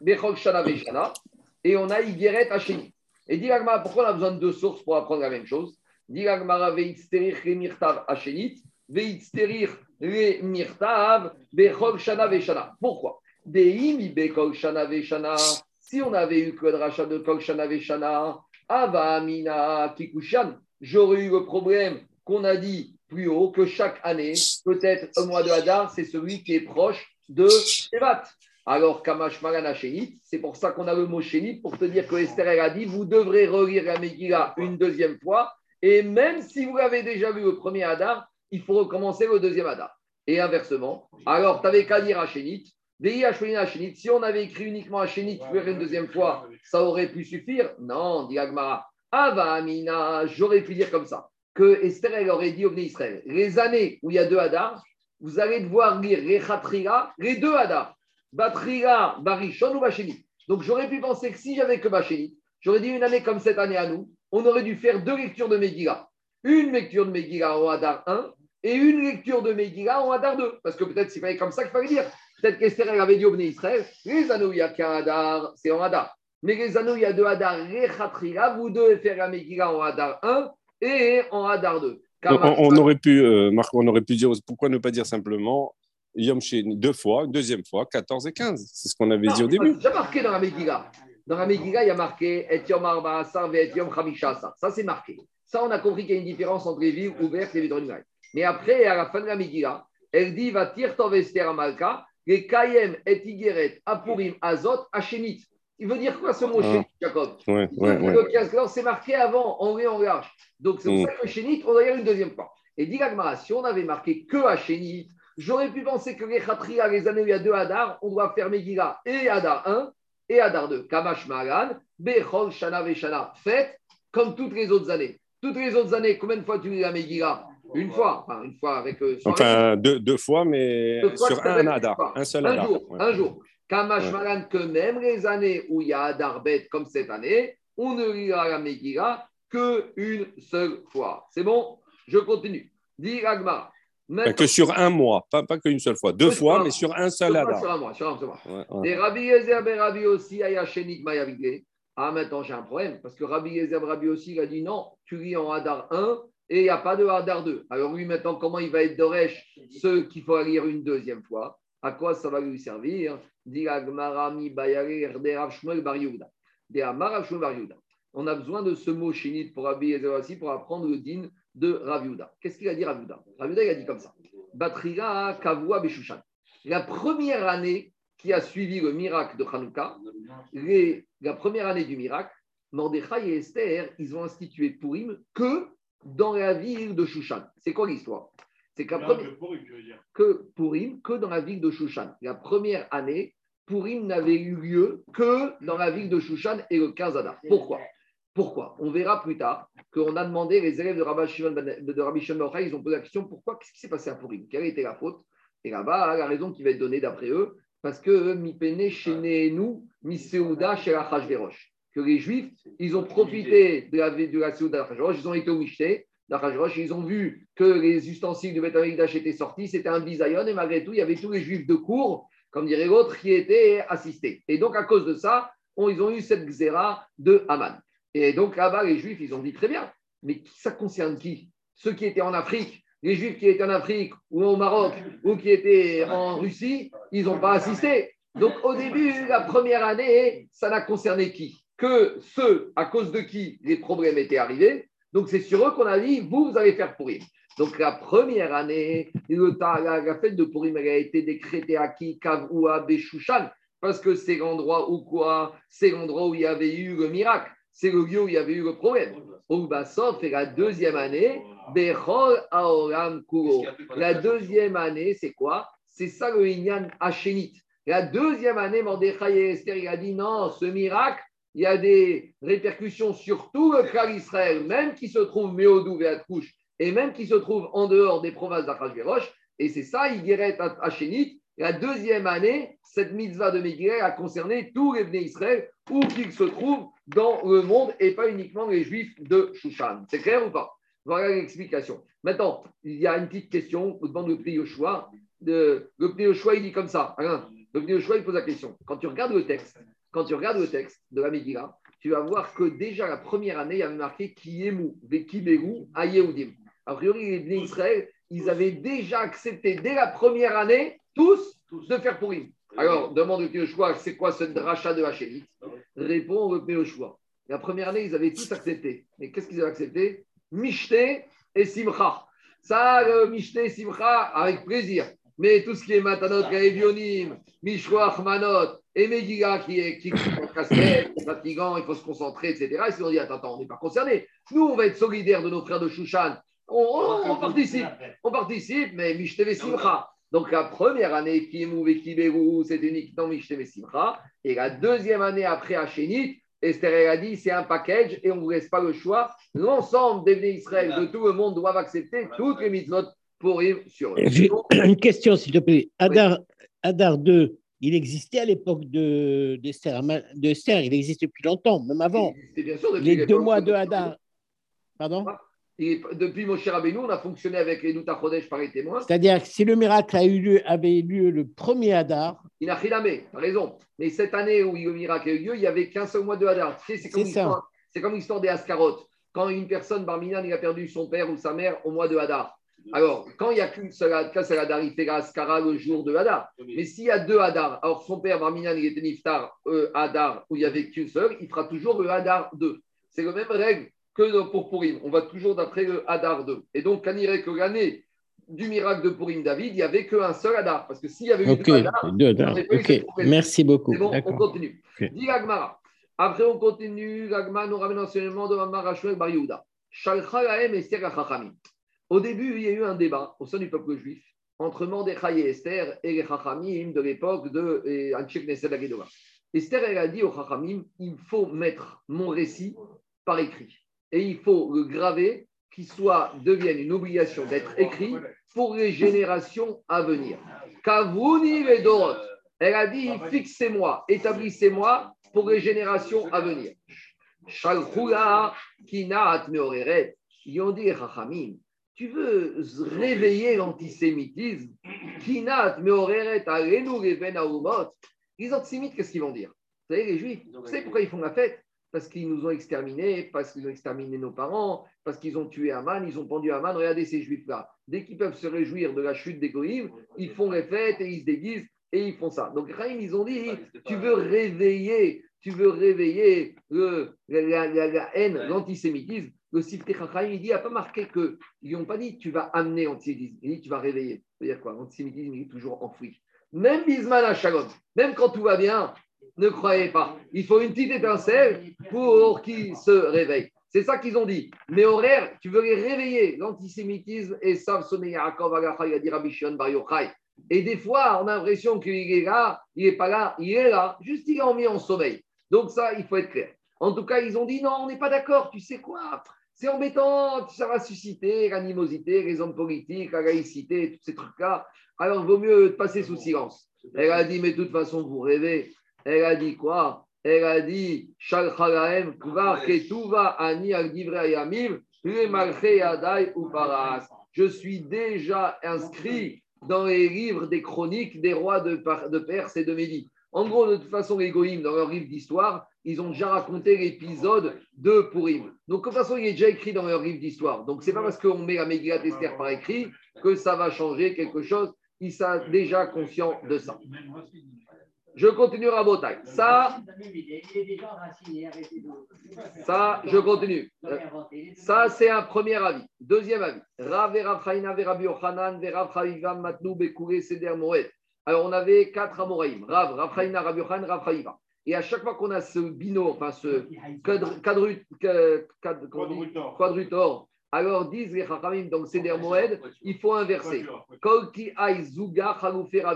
Veshana et on a Igeret Hacheni. Et dit pourquoi on a besoin de deux sources pour apprendre la même chose? Dit l'Agmara, Veitzterich le Mirtav Hachenit, Veitzterich le Mirtav Bechol Shana Veshana. Pourquoi? Deimi Bechol Shana Veshana. Si on avait eu que le rachat de Kol Shana Veshana, Ava Amina Kikushan, j'aurais eu le problème qu'on a dit plus haut que chaque année, peut-être au mois de Hadar, c'est celui qui est proche de Shevat. Alors, Kamash Shénit, c'est pour ça qu'on a le mot Shénit, pour te dire que Esther, elle a dit, vous devrez relire la Megillah une deuxième fois, et même si vous l'avez déjà vu le premier Hadar, il faut recommencer le deuxième Hadar. Et inversement, alors, tu n'avais qu'à dire Hachénit Hachénit, si on avait écrit uniquement Hachénit, tu verrais une deuxième fois, ça aurait pu suffire Non, dit Agmara. Ava Amina, j'aurais pu dire comme ça, que Esther, elle aurait dit au Israël, les années où il y a deux Hadar, vous allez devoir lire les les deux Hadar. Batrira, Barishon ou Bachénit. Donc j'aurais pu penser que si j'avais que Bachénit, j'aurais dit une année comme cette année à nous, on aurait dû faire deux lectures de Megillah. Une lecture de Megillah en Hadar 1 et une lecture de Megillah en Hadar 2. Parce que peut-être c'est comme ça qu'il fallait dire. Peut-être qu'Esther avait dit au Bnei Israël, les anneaux où il n'y a qu'un Hadar, c'est en Hadar. Mais les anneaux où il y a deux Hadar, Rechatrira, vous devez faire la Megillah en Hadar 1 et en Hadar 2. On, on aurait pu, euh, Marc, on aurait pu dire, pourquoi ne pas dire simplement Yom Sheni deux fois, deuxième fois, 14 et 15. C'est ce qu'on avait dit au début. C'est déjà marqué dans la Megillah. Dans la Megillah, il y a marqué Et Yom Arba'asar Et Yom Chamishasar. Ça, c'est marqué. Ça, on a compris qu'il y a une différence entre les villes ouvertes et les vides Mais après, à la fin de la Megillah, elle dit Va tirtov Esther Amalka, les Kayem et Tigeret, Apurim, Azot, Hachénit. Il veut dire quoi ce mot Ah. Jacob Ouais, ouais, ouais. dire que 15 alors, c'est marqué avant, en vrai, en large. Donc, c'est pour Mm. ça que Chénit, on doit y aller une deuxième fois. Et dit si on avait marqué que à Chénit, j'aurais pu penser que les Khatria, les années où il y a deux Hadar, on doit faire Megillah et Hadar 1 et Hadar 2. Kamash Maran, Bechol, Shana, Veshana. Faites comme toutes les autres années. Toutes les autres années, combien de fois tu lis la Megillah Une fois. Enfin, une fois avec. euh, Enfin, deux, deux fois, mais Deux fois, sur un Hadar. Un seul un Hadar. jour, Ouais. un jour. Kamash. Maran, que même les années où il y a Hadar Bet comme cette année, on ne lira la Megillah qu'une seule fois. C'est bon? Je continue. Dit Agmara. Enfin, Que sur un mois, pas, pas qu'une seule fois. Deux fois, mais sur un seul Sur un mois, sur un mois. Ouais, ouais. Et Rabbi Yezer ben Rabbi aussi, Aya Shenik Mayavigle. Ah, maintenant j'ai un problème, parce que Rabbi Yezer ben Rabbi aussi, il a dit non, tu lis en Hadar 1 et il n'y a pas de Hadar 2. Alors lui, maintenant, comment il va être Doresh Ceux qu'il faut lire une deuxième fois? À quoi ça va lui servir? Dit Agmarami Bayare Rav Shmuel Bar Yehuda. On a besoin de ce mot chénit pour Rabbi Yezer aussi pour apprendre le din de Rav Yehuda. Qu'est-ce qu'il a dit Rav Yehuda Rav Yehuda, il a dit comme ça. Batrira Kavua Beshushan. La première année qui a suivi le miracle de Hanouka, les- la première année du miracle, Mordechai et Esther, ils ont institué Purim que dans la ville de Shushan. C'est quoi l'histoire C'est qu'à première que Purim que dans la ville de Shushan. La première année, Purim n'avait eu lieu que dans la ville de Shushan et le 15 Adar. Pourquoi? Pourquoi? On verra plus tard qu'on a demandé, les élèves de Rabbi Shimon ben- de Rabbi Shimon Yochai, ils ont posé la question pourquoi Qu'est-ce qui s'est passé à Purim? Quelle a été la faute? Et là-bas, la raison qui va être donnée d'après eux, parce que Mipene Sheneenu Miseuda chez Achashverosh. Que les Juifs, ils ont profité de la, de la Seuda d'Achashverosh, ils ont été au Michté d'Achashverosh, ils ont vu que les ustensiles du Beth Amikdash étaient sortis, c'était un bisayon, et malgré tout, il y avait tous les Juifs de cour, comme dirait l'autre, qui étaient assistés. Et donc, à cause de ça, on- ils ont eu cette xéra de Haman. Et donc, là-bas, les Juifs, ils ont dit très bien, mais ça concerne qui? Ceux qui étaient en Afrique, les Juifs qui étaient en Afrique ou au Maroc ou qui étaient en Russie, ils n'ont pas assisté. Donc, au début, la première année, ça n'a concerné qui? Que ceux à cause de qui les problèmes étaient arrivés. Donc, c'est sur eux qu'on a dit, vous, vous allez faire pourrir. Donc, la première année, le la, fête de Purim, elle a été décrétée à qui? Kavroua Beshushan, parce que c'est l'endroit où quoi? C'est l'endroit où il y avait eu le miracle. C'est le lieu où il y avait eu le problème. Oubasof est la deuxième année, Bechol Aoram Kuro. La deuxième année, c'est quoi? C'est ça le Inyan Hachénit. La deuxième année, Mordechai et Esther, il a dit non, ce miracle, il y a des répercussions sur tout le clan Israël, même qui se trouve Méodou et Atrouche, et même qui se trouve en dehors des provinces d'Achashverosh. Et c'est ça, Igeret Hachénit. La deuxième année, cette mitzvah de Megillah a concerné tous les Israël, où qu'ils se trouvent dans le monde, et pas uniquement les Juifs de Shushan. C'est clair ou pas? Voilà l'explication. Maintenant, il y a une petite question, on demande le Pnei Yoshua. Le Pnei Yoshua, il dit comme ça. Alain, le Pnei Yoshua, il pose la question. Quand tu regardes le texte, quand tu regardes le texte de la Megillah, tu vas voir que déjà la première année, il y avait marqué Kiemu, Vekiberu, Ayehudim. A priori, les Bnei Israël, ils avaient déjà accepté dès la première année, tous, de faire Purim. Alors, demande au Pnei Yoshua, c'est quoi ce dracha de Hachélit Répond Pnei Yoshua. La première année, ils avaient tous accepté. Mais qu'est-ce qu'ils avaient accepté? Mishté et Simcha. Ça, le Mishté et Simcha, avec plaisir. Mais tout ce qui est Matanot, Kaevionim, Mishroach, Manot, et Megillah qui est qui casse-tête, [COUGHS] fatigant, il faut se concentrer, etc. Et si on dit, attends, attends, on n'est pas concerné. Nous, on va être solidaires de nos frères de Shushan. On, on- on participe, on participe, mais Mishteve Simcha. Donc la première année qui est Mouvé Kiberu, c'est uniquement Mishteve Simcha. Et la deuxième année après Hachénit, Esther elle a dit c'est un package et on ne vous laisse pas le choix. L'ensemble des Bnei Israël de tout le monde doivent accepter toutes les mitzvot pour vivre sur eux. Une question, s'il te plaît. Adar, Adar 2, il existait à l'époque de- d'Esther, de Esther, il existe depuis longtemps, même avant. C'est bien sûr depuis Les deux mois de- de Hadar. Pardon? Et depuis Moshe Rabbeinu, on a fonctionné avec les Douta Chodesh par les témoins. C'est-à-dire que si le miracle a eu lieu, avait eu lieu le premier Hadar, Il a tu as raison. Mais cette année où le miracle a eu lieu, il n'y avait qu'un seul mois de Hadar. Tu sais, c'est comme l'histoire- c'est comme l'histoire des Ascarotes. Quand une personne, Barminan, il a perdu son père ou sa mère au mois de Hadar. Alors, quand il n'y a qu'une seule, qu'un seul Hadar, il fait la Ascara le jour de Hadar. Mais s'il y a deux Hadar, alors son père, Barminan, il était Niftar, euh, Hadar, où il n'y avait qu'une seule, il fera toujours le Hadar 2. C'est la même règle que pour Purim. On va toujours d'après le Hadar 2. Et donc, quand il que l'année du miracle de Purim David, il n'y avait qu'un seul Hadar. Parce que s'il y avait eu deux Hadar, deux Hadar, j'ai pas eu ok, cette problème. merci beaucoup. bon, on continue. Ok. Dit l'Agmara. Après, on continue. L'Agmara nous ramène l'enseignement de Mamar Bar Esther Chachamim. Au début, il y a eu un débat au sein du peuple juif entre Mordechai et Esther et les Chachamim de l'époque de Anshek Nesed. Esther, elle a dit aux Chachamim il faut mettre mon récit par écrit. Et il faut le graver, qu'il soit, devienne une obligation d'être écrit pour les générations à venir. Kavuni Vedorot. Elle a dit fixez-moi, établissez-moi pour les générations à venir. Shalchula Kinaat Meoreret. Ils ont dit Chachamim, tu veux réveiller l'antisémitisme? Kinat Meoreret Reven Aumot. Les antisémites, qu'est-ce qu'ils vont dire? Vous savez, les juifs, vous savez pourquoi ils font la fête? Parce qu'ils nous ont exterminés, parce qu'ils ont exterminé nos parents, parce qu'ils ont tué Aman, ils ont pendu Aman. Regardez ces juifs-là. Dès qu'ils peuvent se réjouir de la chute des Goïms, ils font les fêtes et ils se déguisent et ils font ça. Donc, Rahim, ils ont dit tu veux réveiller, tu veux réveiller le- la, la- la- la haine, l'antisémitisme. Le Sifte Chacham, il dit, il n'a pas marqué que, ils n'ont pas dit tu vas amener l'antisémitisme, il dit tu vas réveiller. C'est-à-dire quoi? L'antisémitisme, il est toujours enfoui. Même Bisman à Shalom, même quand tout va bien, ne croyez pas. Il faut une petite étincelle pour qu'ils se réveillent. C'est ça qu'ils ont dit. Mais horaire, tu veux les réveiller. L'antisémitisme et Yochai. Et des fois, on a l'impression qu'il est là, il n'est pas là, il est là, juste il est mis en sommeil. Donc ça, il faut être clair. En tout cas, ils ont dit non, on n'est pas d'accord, tu sais quoi? C'est embêtant, ça va susciter l'animosité, les hommes politiques, la laïcité, tous ces trucs-là. Alors, il vaut mieux passer sous silence. Elle a dit, mais de toute façon, vous rêvez. Elle a dit quoi? Elle a dit, Shal Chalaem, Kvar Ketuva Ani Al Divrei Yamim, Le Malchei Adai ou Paras. Je suis déjà inscrit dans les livres des chroniques des rois de, Perse et de Médie. En gros, de toute façon, les Goïms, dans leur livre d'histoire, ils ont déjà raconté l'épisode de Purim. Donc, de toute façon, il est déjà écrit dans leur livre d'histoire. Donc, c'est pas parce qu'on met la Megillat Esther par écrit que ça va changer quelque chose. Ils sont déjà conscients de ça. Je continue à Botaï. Ça, ça, je continue. Ça, c'est un premier avis. Deuxième avis. Rav et Rav Chaina ve Rabbi Yochanan ve Rav Chaviva Matnou Bekouré Seder Moed. Alors, on avait quatre Amoraïm. Rav, Rav Yochanan, Rav Chaviva. Et à chaque fois qu'on a ce binôme, enfin ce quadru- Quadrutor. Alors disent les Chachamim dans le Seder Moed, il faut inverser. Rabbi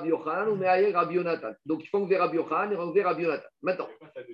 Yochanan ou Rabbi Yonatan. Donc, ils font vers Rabbi Yochanan et enlever Rabbi Yonatan. Maintenant,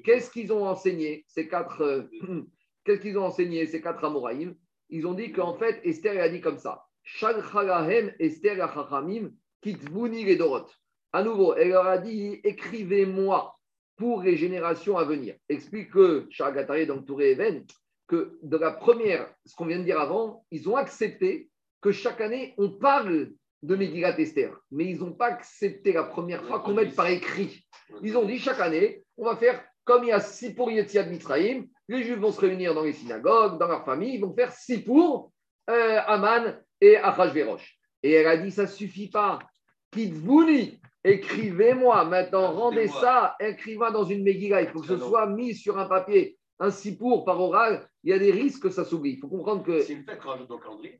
Qu'est-ce qu'ils ont enseigné, ces quatre, euh, [CLEARS THROAT] qu'est-ce qu'ils ont enseigné, ces quatre Amoraïm? Ils ont dit qu'en fait, Esther a dit comme ça Shal chalahem Esther achachamim kitvuni les dorot. À nouveau, elle leur a dit écrivez-moi pour les générations à venir. Explique que Shagataré, donc Touré Even, que de la première, ce qu'on vient de dire avant, ils ont accepté que chaque année, on parle de Megillat Esther, mais ils n'ont pas accepté la première fois qu'on mette par écrit. Ils ont dit chaque année, on va faire comme il y a six pour Yetziat Mitzrayim, les Juifs vont se réunir dans les synagogues, dans leur famille, ils vont faire six pour euh, Aman et Achashverosh. Et elle a dit, ça ne suffit pas. Kitvuni, écrivez-moi. Maintenant, rendez ça, écrivez dans une Megillah. Il faut que ce soit mis sur un papier. Un six pour par oral, il y a des risques que ça s'oublie. Il faut comprendre que C'est une fête qu'on rajoute dans le calendrier.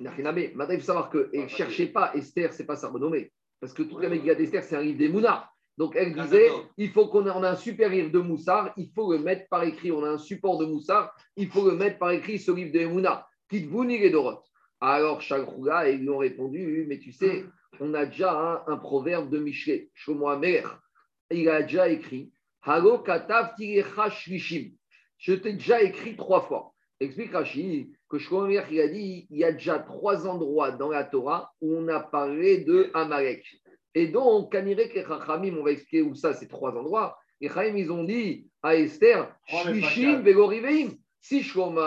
Nachiname. Maintenant, il faut savoir que, et cherchez pas, Esther, c'est pas sa renommée. Parce que toute la Megillah d'Esther, c'est un livre des Mounars. Donc elle Ah, disait, il faut qu'on ait on a un super livre de Moussard, il faut le mettre par écrit. On a un support de Moussard, il faut le mettre par écrit, ce livre de Mouna. Quitte-vous ni les Doroth. Alors Chagroula, ils lui ont répondu, mais tu sais, on a déjà un, un proverbe de Michelet, Shlomo Amer. Il a déjà écrit, Halo katav. Je t'ai déjà écrit trois fois. Explique Rachid que il a dit, il y a déjà trois endroits dans la Torah où on a parlé de Amalek. Et donc, Kanirek et Chachamim, on va expliquer où ça, ces trois endroits. Les Chachamim, ils ont dit à Esther, Shlishim, quatre. Vegoriveim. Si Shlomo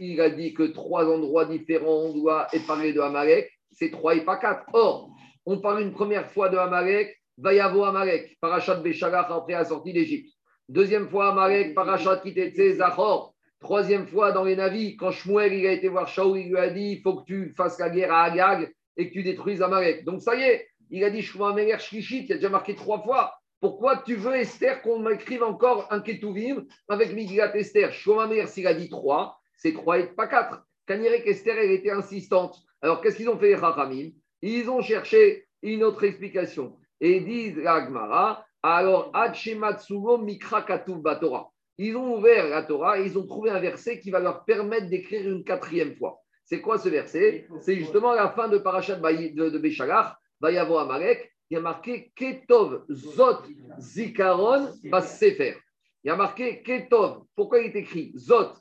il a dit que trois endroits différents, on doit parler de Amalek, c'est trois et pas quatre. Or, on parle une première fois de Amalek, Vayavo Amalek, Parachat Beshalach après la sortie d'Égypte. Deuxième fois Amalek, Parachat Kitetse Zachor. Troisième fois dans les navis, quand Shmuel il a été voir Shaul, il lui a dit il faut que tu fasses la guerre à Agag et que tu détruises Amalek. Donc ça y est, il a dit Amelech Shlishit, il a déjà marqué trois fois. Pourquoi tu veux, Esther, qu'on m'écrive encore un Ketuvim avec Migrat Esther? Amelech, s'il a dit trois, c'est trois et pas quatre. Kanirek Esther, elle était insistante. Alors qu'est-ce qu'ils ont fait les Ils ont cherché une autre explication. Et disent la Gemara, alors Hachematsugo Mikra Katuv Batora. Ils ont ouvert la Torah et ils ont trouvé un verset qui va leur permettre d'écrire une quatrième fois. C'est quoi ce verset? C'est justement à la fin de Parashat de, de Béchalach, Vayavo Amalek, il y a marqué Ketov Zot Zikaron Sefer. Il y a marqué Ketov. Pourquoi il est écrit Zot?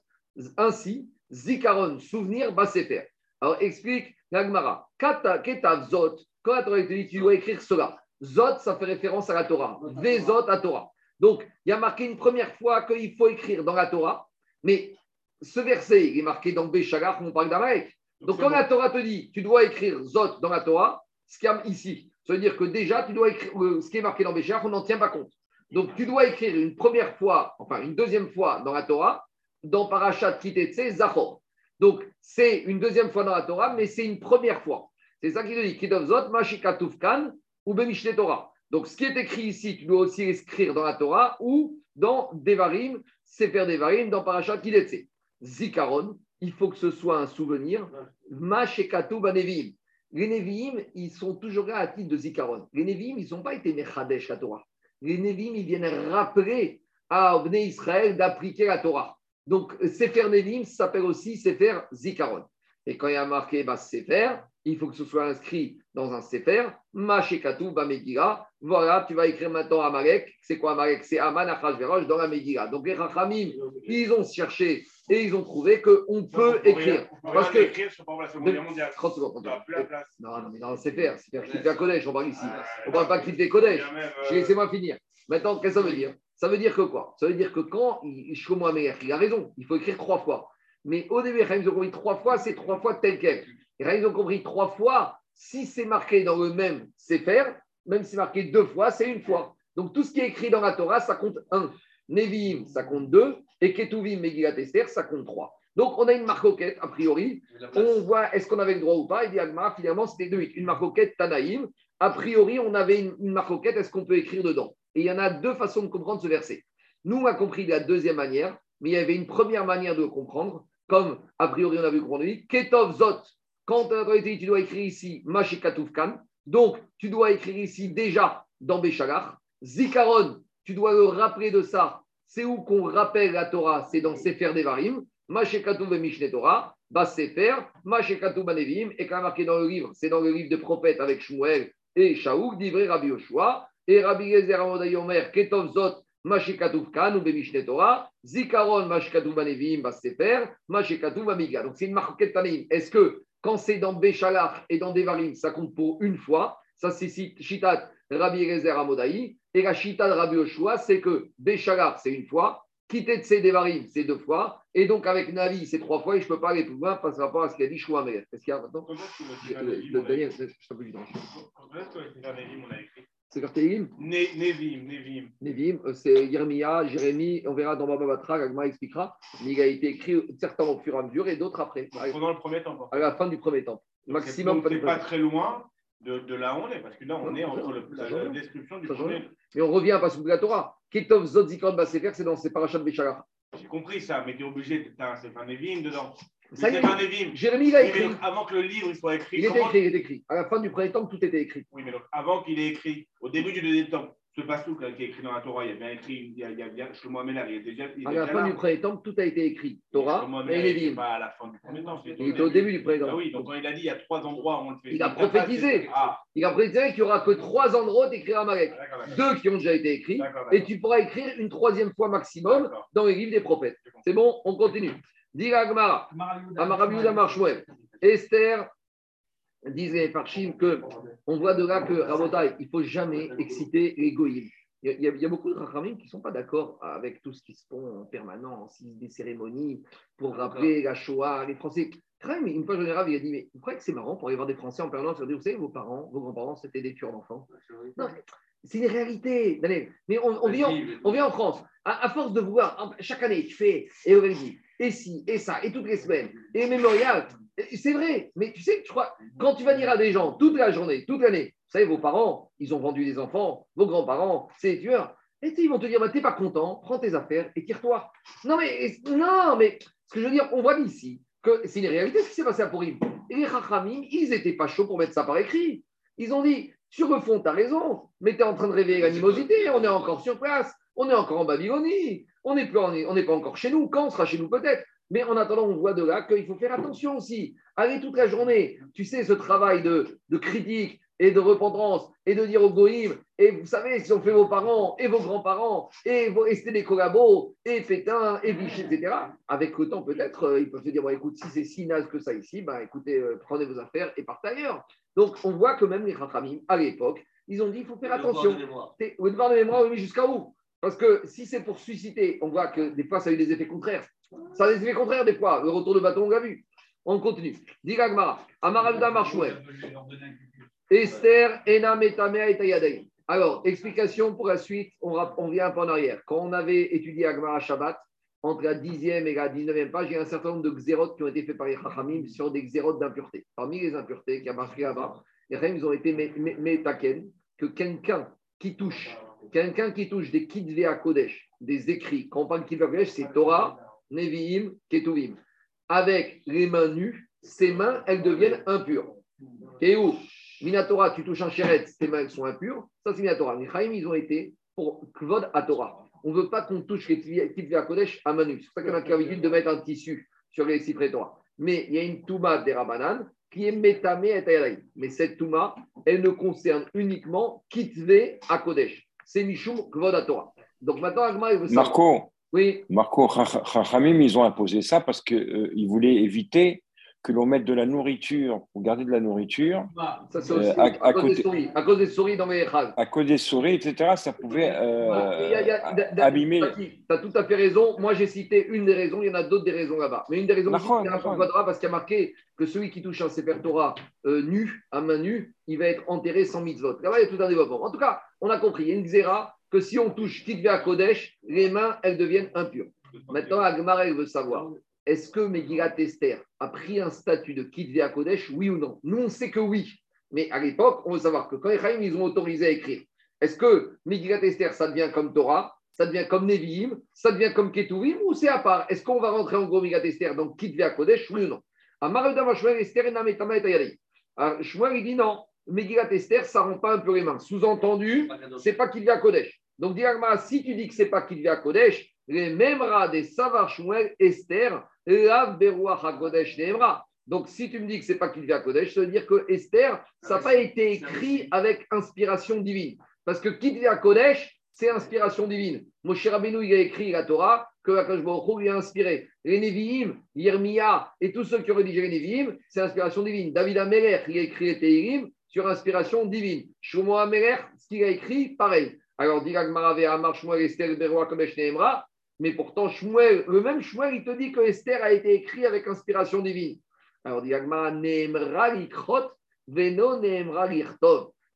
Ainsi, Zikaron, souvenir, Sefer. Alors explique l'Agmara. Kata- Ketav Zot, quand la Torah te dit tu dois écrire cela, Zot, ça fait référence à la Torah. Vezot à Torah. Donc, il y a marqué une première fois qu'il faut écrire dans la Torah, mais ce verset, il est marqué dans Béchalach, on parle d'Amalek. Donc, quand la Torah te dit, tu dois écrire Zot dans la Torah, ce qu'il y a ici, ça veut dire que déjà, tu dois écrire euh, ce qui est marqué dans Béchalach, on n'en tient pas compte. Donc, tu dois écrire une première fois, enfin une deuxième fois dans la Torah, dans Parashat Kitetse Zachor. Donc, c'est une deuxième fois dans la Torah, mais c'est une première fois. C'est ça qui te dit Kidov Zot, Mashikatuf Kan ou Bemishne Torah. Donc, ce qui est écrit ici, tu dois aussi l'écrire dans la Torah ou dans Devarim, Sefer Devarim, dans Parashat Kitetse. Zikaron, il faut que ce soit un souvenir. Mashekatu Banevim. Les Nevi'im, ils sont toujours là à titre de Zikaron. Les Nevi'im, ils n'ont pas été Mechadesh la Torah. Les Nevi'im, ils viennent rappeler à Bnei Israël d'appliquer la Torah. Donc, Sefer Nevi'im s'appelle aussi Sefer Zikaron. Et quand il y a marqué bah, Sefer, il faut que ce soit inscrit dans un Sefer, Mashekatu Bamegila. Voilà, tu vas écrire maintenant Amalek. C'est quoi Amalek C'est Aman Achashverosh dans la Megillah. Donc, les Rachamim, ils ont cherché et ils ont trouvé qu'on peut écrire. Parce que. écrire sur par exemple, la Seconde Guerre mondiale. 30 secondes. Tu n'auras plus la place. Non, non, mais dans le Sefer, Sefer Kitvé Kodesh, on parle ici. Ah, On ne parle pas de Kitvé Kodesh. Laissez-moi finir. Maintenant, qu'est-ce que ça veut dire? Ça veut dire que quoi? Ça veut dire que quand il- Shlomo Amelech, il a raison, il faut écrire trois fois. Mais au début, ils ont compris trois fois, c'est trois fois tel quel. Et ils ont compris trois fois, si c'est marqué dans le même Sefer, même si c'est marqué deux fois, c'est une fois. Donc tout ce qui est écrit dans la Torah, ça compte un. Nevi'im, ça compte deux. Et Ketuvim, Megillat Esther, ça compte trois. Donc on a une marcoquette, a priori. On voit est-ce qu'on avait le droit ou pas? Et dit Agmara, finalement, c'était deux. Une marcoquette Tanaïm. A priori, on avait une, une marcoquette, est-ce qu'on peut écrire dedans? Et il y en a deux façons de comprendre ce verset. Nous, on a compris de la deuxième manière, mais il y avait une première manière de le comprendre, comme a priori on a vu qu'on dit Ketov Zot. Quand on dit tu dois écrire ici Mashikatufkan, donc tu dois écrire ici déjà dans Béchalach. Zikaron, tu dois le rappeler de ça. C'est où qu'on rappelle la Torah? C'est dans Sefer Devarim. Mashekatu Mishne Torah. Bas Sefer. Mashekatu Banevim. Et quand marqué dans le livre, c'est dans le livre de prophète avec Shmuel et Shaouk, d'ivré Rabbi Yoshua. Et Rabbi Gezer Amodaï Omer, Ketov Zot, ou Bemishne Torah. Zikaron, Mashekatu Banevim, Bas Sefer. Mashekatu Bamiga. Donc c'est une marquette Tanaïm. Est-ce que quand c'est dans Béchalach et dans Devarim, ça compte pour une fois Ça, c'est Shitat Rabbi Gezer Amodaï. Et la Shita de Rabbi Yoshua, c'est que Béchalach, c'est une fois. Quitter de ses Devarim, c'est deux fois. Et donc, avec Navi, c'est trois fois. Et je ne peux pas aller plus loin par rapport à ce qu'il a dit Shmuel. Est-ce qu'il y a maintenant Daniel, je est-ce que le On C'est vers Tehillim Ne- Nevi'im, Nevi'im. Nevim, euh, c'est Yermia, Jérémie, on verra dans Baba Batra, Gagma expliquera, mais il a été écrit certains au fur et à mesure et d'autres après, Pendant le premier temps. à la fin du premier temps. Maximum, c'est du pas très loin de, de là où on est, parce que là, on Non, est entre le- la, la description du premier. Mais on revient à de la Torah. Ketov Zod Zikron Basefer, c'est dans ces parachats de Béchalach. J'ai compris ça, mais tu es obligé, t'as un Sefer Nevi'im dedans. Ça y est. Jérémie, il a écrit. avant que le livre soit écrit, Il était écrit, il était écrit. À la fin du premier temple, tout était écrit. Oui, mais donc, avant qu'il ait écrit, au début du deuxième temple, ce pasouk là qui est écrit dans la Torah, il y a bien écrit, il y a, il y a bien Shlomo il déjà, il À la fin là. du premier temple, tout a été écrit. Torah et Lévim. pas à la fin du premier c'était Il était au début du premier Ah temple. oui, donc quand il a dit il y a trois endroits où on le fait. Il a prophétisé. Ah, Il a précisé qu'il n'y aura que trois endroits d'écrire Amalek. d'accord, d'accord. Deux qui ont déjà été écrits. Et tu pourras écrire une troisième fois maximum dans les livres des prophètes. C'est bon, on continue. Dit Agmara, Amarabiouda Marshmuel. Esther disait par Chim que on voit de là que Rabotai, il ne faut jamais exciter l'égoïsme. Il y, a, il y a- il y a beaucoup de Rachamim qui ne sont pas d'accord avec tout ce qui se fait en permanence, des cérémonies pour rappeler la Shoah. Les Français, quand même, une fois, général, il a dit Mais vous croyez que c'est marrant pour aller voir des Français en permanence? Vous savez, vos parents, vos grands-parents, c'était des tueurs d'enfants Non, mais c'est une réalité. Daniel. Mais on, on vit en, on vit en France. À, à force de voir, chaque année, tu fais, et on dit, et ci, et ça, et toutes les semaines, et mémorial. C'est vrai, mais tu sais, je crois, quand tu vas dire à des gens toute la journée, toute l'année, vous savez, vos parents, ils ont vendu des enfants, vos grands-parents, c'est des tueurs. Et tu ils vont te dire, bah, t'es pas content, prends tes affaires et tire-toi. Non, mais, non, mais ce que je veux dire, on voit ici que c'est une réalité ce qui s'est passé à Pourim. Et les Chachamim, ils n'étaient pas chauds pour mettre ça par écrit. Ils ont dit, sur le fond, tu as raison, mais tu es en train de réveiller l'animosité, on est encore sur place, on est encore en Babylonie, on n'est plus on n'est pas encore chez nous, quand on sera chez nous peut-être. Mais en attendant, on voit de là qu'il faut faire attention aussi. Allez toute la journée, tu sais, ce travail de, de critique et de repentance et de dire au goïm, et vous savez, si on fait vos parents et vos grands-parents et, vos, et c'était des collabos et Pétain et Vichy, etc., avec le temps peut-être, euh, ils peuvent se dire, bon, écoute, si c'est si naze que ça ici, ben, écoutez, euh, prenez vos affaires et partez ailleurs. Donc, on voit que même les Rachamim, à l'époque, ils ont dit, il faut faire attention. Ou devoir de mémoire, oui, jusqu'à où? Parce que si c'est pour susciter, on voit que des fois, ça a eu des effets contraires. Ça a des effets contraires, des fois. Le retour de bâton, on l'a vu. On continue. Digagmara, Amaralda Marchouet, Esther, Ena, Metamea et Tayadei. Alors, explication pour la suite, on, on vient un peu en arrière. Quand on avait étudié Agmara Shabbat, entre la 10e et la 19e page, il y a un certain nombre de xérotes qui ont été faits par les Chachamim sur des xérotes d'impureté. Parmi les impuretés qui a marqué là-bas, les Chachamim, ont été mé- mé- métaken, que quelqu'un qui touche, quelqu'un qui touche des kitvei à Kodesh, des écrits, quand on parle Kodesh, c'est Torah, Nevi'im, Ketuvim. Avec les mains nues, ses mains, elles deviennent impures. Et où Minatora, tu touches un chéret, tes mains elles sont impures. Ça, c'est Minatora. Les Chaim, ils ont été pour Kvod à Torah. On ne veut pas qu'on touche les kitvei à Kodesh à main nue. C'est pour ça qu'on a l'habitude de mettre un tissu sur les cyprès Torah. Mais il y a une Touma des Rabanan qui est Metame et. Mais cette Touma, elle ne concerne uniquement Kitve à Kodesh. C'est Mishum Kvod à Torah. Donc maintenant, Agma, il veut savoir. Marco, Oui, Marco, Chachamim, ils ont imposé ça parce qu'ils voulaient éviter que l'on mette de la nourriture, pour garder de la nourriture, ça c'est Euh, à- à, à cause des souris. À cause des souris dans les Chag. à cause des souris, etc., ça pouvait abîmer. Tu as tout à fait raison. Moi, j'ai cité une des raisons. Il y en a d'autres des raisons là-bas. Mais une des raisons, c'est parce qu'il y a marqué que celui qui touche un Sefer Torah euh, nu, à main nue, il va être enterré sans mitzvot. Là-bas, il y a tout un développement. En tout cas, on a compris. Il y a une xéra que si on touche Tikve à Kodesh, les mains, elles deviennent impures. Maintenant, Agmar, elle veut savoir est-ce que Megillat Esther a pris un statut de Kitve à Kodesh, oui ou non? Nous, on sait que oui. Mais à l'époque, on veut savoir que quand les Chaim, ils ont autorisé à écrire, est-ce que Megillat Esther, ça devient comme Torah ça devient comme Nevi'im, ça devient comme Ketuvim, ou c'est à part? Est-ce qu'on va rentrer en gros Megillat Esther, donc Kitve à Kodesh, oui ou non? Alors, Shmuel, il dit non, Megillat Esther, ça ne rend pas un peu les mains. Sous-entendu, c'est pas Kitve à Kodesh. Donc, Diagma, si tu dis que c'est pas à Kodesh, les mêmes rats des Savar Shmuel Esther, Lav Beruach HaKodesh Neemra. Donc, si tu me dis que c'est pas Kitve à Kodesh, ça veut dire que Esther, ça n'a pas été écrit avec inspiration divine. Parce que Kitve à Kodesh, c'est inspiration divine. Moshe Rabbeinu, il a écrit la Torah que Akash Baruch lui a inspiré. Les Nevi'im, Yermia et tous ceux qui ont rédigé les Nevi'im, c'est inspiration divine. David Amelech, il a écrit les Teirim sur inspiration divine. Shlomo Amelech, ce qu'il a écrit, pareil. Alors, dit Gmarave Amar Shmuel Esther Beroa Kodesh Nehemra, mais pourtant, Shmuel, le même Shmuel, il te dit que Esther a été écrit avec inspiration divine. Alors, dit.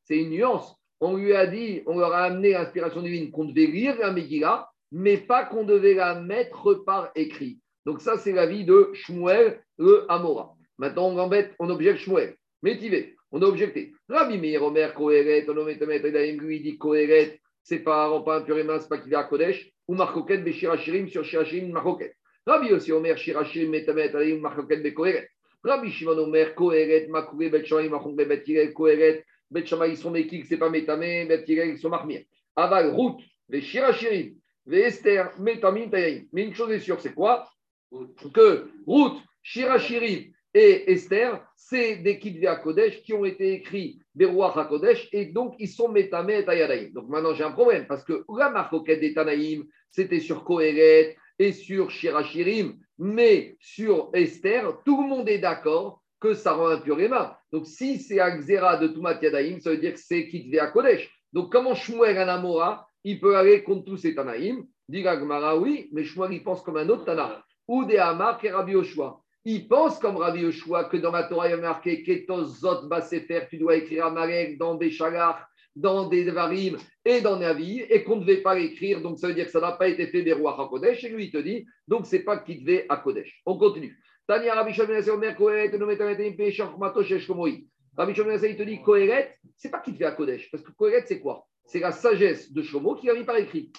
C'est une nuance. On lui a dit, on leur a amené l'inspiration divine qu'on devait lire la Megillah, mais pas qu'on devait la mettre par écrit. Donc ça, c'est l'avis de Shmuel, le Amora. Maintenant, on embête, on objecte Shmuel. Métivé, on a objecté. Rabbi Meir Omer, Kohéret, on lui dit Kohéret, c'est pas, rend pas impur et main, c'est pas qu'il est à Kodesh, ou Marcoquet, Béchir Hachirim, sur Shirachirim. Rabbi aussi Omer, Shirachim, Metamet, Alayim, Machoket, Bekoeret. Rabbi Shimon Omer, Koeret, Makoué, Bet Shamay, Machon, Bet Tirel, ils sont Mekik, c'est pas Metame, Bet Tirel, ils sont. Aval, Rout, Ve Shirachirim, Esther, Metamim, Tayayim. Mais une chose est sûre, c'est quoi? Que Rout, Shirachirim et Esther, c'est des Kitve à Kodesh qui ont été écrits Berouach à Kodesh et donc ils sont Metame et Tayadaïm. Donc maintenant j'ai un problème parce que la marcoquette des Tanaïm, c'était sur Kohéret et sur Shirachirim, mais sur Esther, tout le monde est d'accord que ça rend impur mains. Donc si c'est Axera de Tumat Yadaïm, ça veut dire que c'est Kitve à Kodesh. Donc comment Shmuel Anamora, il peut aller contre tous ces Tanaïm? Dit Gmara, oui, mais Shmuel il pense comme un autre Tana. Ou des Hamar et Rabbi Yoshua. Il pense comme Rabbi Yoshua que dans la Torah, il y a marqué Ketos Zot Basefer, tu dois écrire Amalek dans des Shagar, dans des Varim et dans Navi, et qu'on ne devait pas l'écrire, donc ça veut dire que ça n'a pas été fait des rois à Kodesh, et lui il te dit, donc c'est pas qu'il devait à Kodesh. On continue. Tania Rabbi. Rabbi il te dit Kohéret, c'est pas qu'il devait à Kodesh, parce que Kohéret c'est quoi? C'est la sagesse de Shlomo qui a mis par écrit.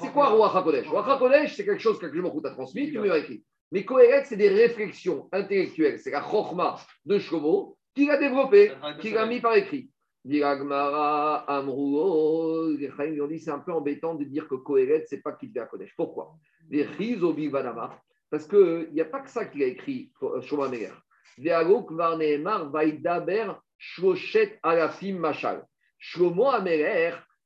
C'est quoi Roi HaKodesh Roi HaKodesh, c'est quelque chose que Shlomo t'a transmis, tu m'as écrit. Mais Kohéret, c'est des réflexions intellectuelles. C'est la chorma de Shlomo qui l'a développé, qui l'a mis par écrit. Diragmara, Amruo, les lui ont dit c'est un peu embêtant de dire que Kohéret, c'est pas qu'il à Kodesh. Pourquoi? Les parce qu'il n'y a pas que ça qu'il a écrit, Shlomo. Veagok Varneemar Vaidaber Shloshet Alafim Machal. Shlomo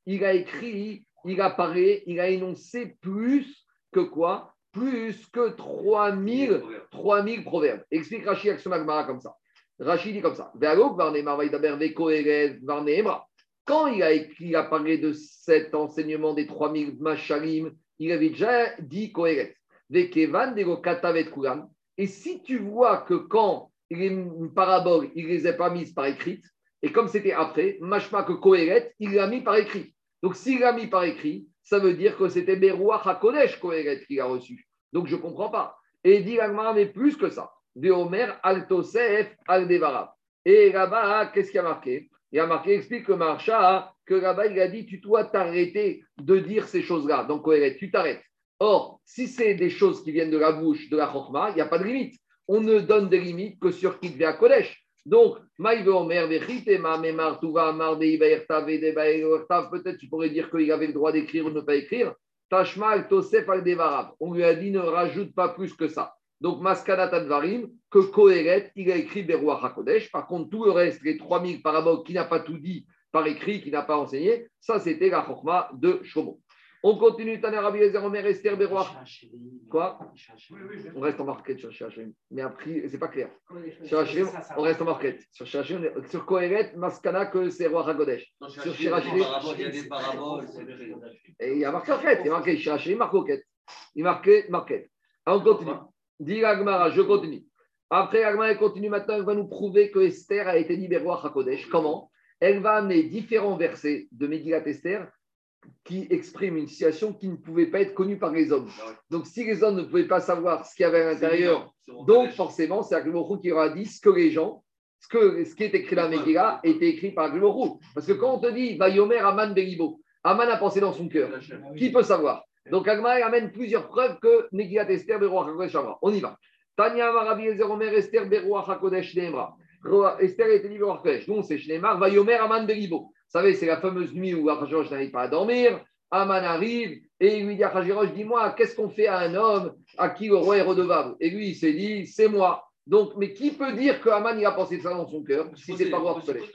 il a écrit, il a parlé, il a énoncé plus que quoi? Plus que 3000, 3000 proverbes. Explique Rachid Action Agmara comme ça. Rachid dit comme ça. Quand il a, il a parlé de cet enseignement des 3000 machalim, il avait déjà dit Kohéret. Et si tu vois que quand les paraboles, il ne les a pas mises par écrit, et comme c'était après, machma que Kohéret, il l'a mis par écrit. Donc s'il l'a mis par écrit, ça veut dire que c'était Berouach HaKodesh Kohéret qu'il a reçu. Donc je ne comprends pas. Et il dit mais plus que ça. Veomer Altosef Aldevarav. Et là-bas, qu'est-ce qu'il a marqué? Il a marqué, explique que Marcha, que là-bas, il a dit tu dois t'arrêter de dire ces choses-là. Donc, tu t'arrêtes. Or, si c'est des choses qui viennent de la bouche de la Chokma, il n'y a pas de limite. On ne donne des limites que sur qui devient Kodesh. Donc, peut-être tu pourrais dire qu'il avait le droit d'écrire ou ne pas écrire. Tosef al On lui a dit ne rajoute pas plus que ça. Donc, Maskana Tadvarim, que Kohéret, il a écrit Berouach HaKodesh. Par contre, tout le reste, les 3000 paraboles qui n'a pas tout dit par écrit, qui n'a pas enseigné, ça c'était la Chokma de Shomo. On continue, Taner Rabbi Ezer Omer Esther Berouach. Quoi On reste en marquette sur. Mais après, c'est pas clair. Sur on reste en marquette. Sur Shachim, sur Kohéret, Maskana, que c'est Roi HaKodesh. Sur Shirachim. Il y a des paraboles. Et il y a marqué marquette. Il y a marqué Shirachim, marquette. Il marqué marquette. On continue. Dit Agmara, je continue. Après, Agmara continue maintenant, elle va nous prouver que Esther a été libérée à Hakodesh. Comment? Elle va amener différents versets de Megillat Esther qui expriment une situation qui ne pouvait pas être connue par les hommes. Donc, si les hommes ne pouvaient pas savoir ce qu'il y avait à l'intérieur, donc forcément, c'est Agmorou qui aura dit ce que les gens, ce, que, ce qui est écrit dans Megillah, était écrit par Agmorou. Parce que quand on te dit Vayomer Aman Belibo, Aman a pensé dans son cœur, qui peut savoir? Donc, Agma amène plusieurs preuves que Megillat Esther Berouach HaKodesh. On y va. Tanya Marabi Ezer Omer Esther Berouach HaKodesh. Esther était libre. Nous, c'est Shneemar. Vayomer Aman Beribo. Vous savez, c'est la fameuse nuit où Achajirosh n'arrive pas à dormir. Aman arrive et il lui dit à Dis-moi, qu'est-ce qu'on fait à un homme à qui le roi est redevable? Et lui, il s'est dit C'est moi. Donc, mais qui peut dire que Aman il a pensé ça dans son cœur si c'est pas roi HaKodesh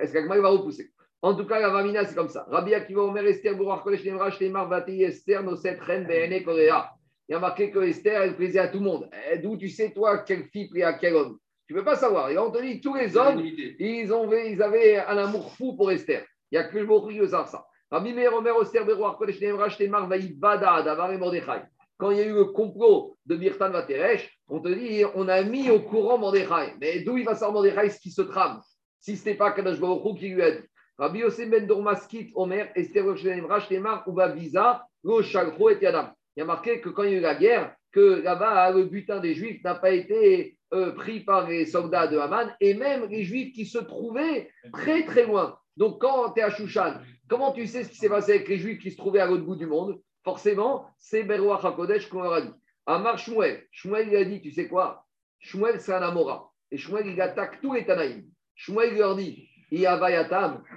Est-ce qu'Agma va repousser? En tout cas, la Vamina, c'est comme ça. Rabbi Akiva Omer Esther Bourach Kodesh Nemra Shtemar Vati Esther Noset Ren Bene Korea. Il y a marqué que Esther, elle plaisait à tout le monde. Eh, d'où tu sais, toi, quelle fille plaît à quel homme? Tu ne peux pas savoir. Et on te dit, tous les hommes, ils, ont, ils avaient un amour fou pour Esther. Il n'y a que le mot qui ça. Rabbi Meir Omer Esther Bourach Kodesh Nemra Shtemar Vaïbada Davar et Mordechai. Quand il y a eu le complot de Birtan Vateresh, on te dit, on a mis au courant Mordechai. Mais d'où il va savoir Mordechai ce qui se trame? Si ce n'était pas Kadash Baruch qui lui a dit. Rabbi Yosef ben Dormaskit, Omer, Esther Rachtemar, Uba Visa, Lo Shalcho et Yadam. Il y a marqué que quand il y a eu la guerre, que là-bas, le butin des Juifs n'a pas été euh, pris par les soldats de Haman, et même les Juifs qui se trouvaient très très loin. Donc quand tu es à Shushan, comment tu sais ce qui s'est passé avec les Juifs qui se trouvaient à l'autre bout du monde? Forcément, c'est Berouach HaKodesh qu'on leur a dit. Amar Shmuel. Shmuel, il a dit, tu sais quoi? Shmuel, c'est un Amora. Et Shmuel, il attaque tous les Tanaïm. Shmuel leur dit,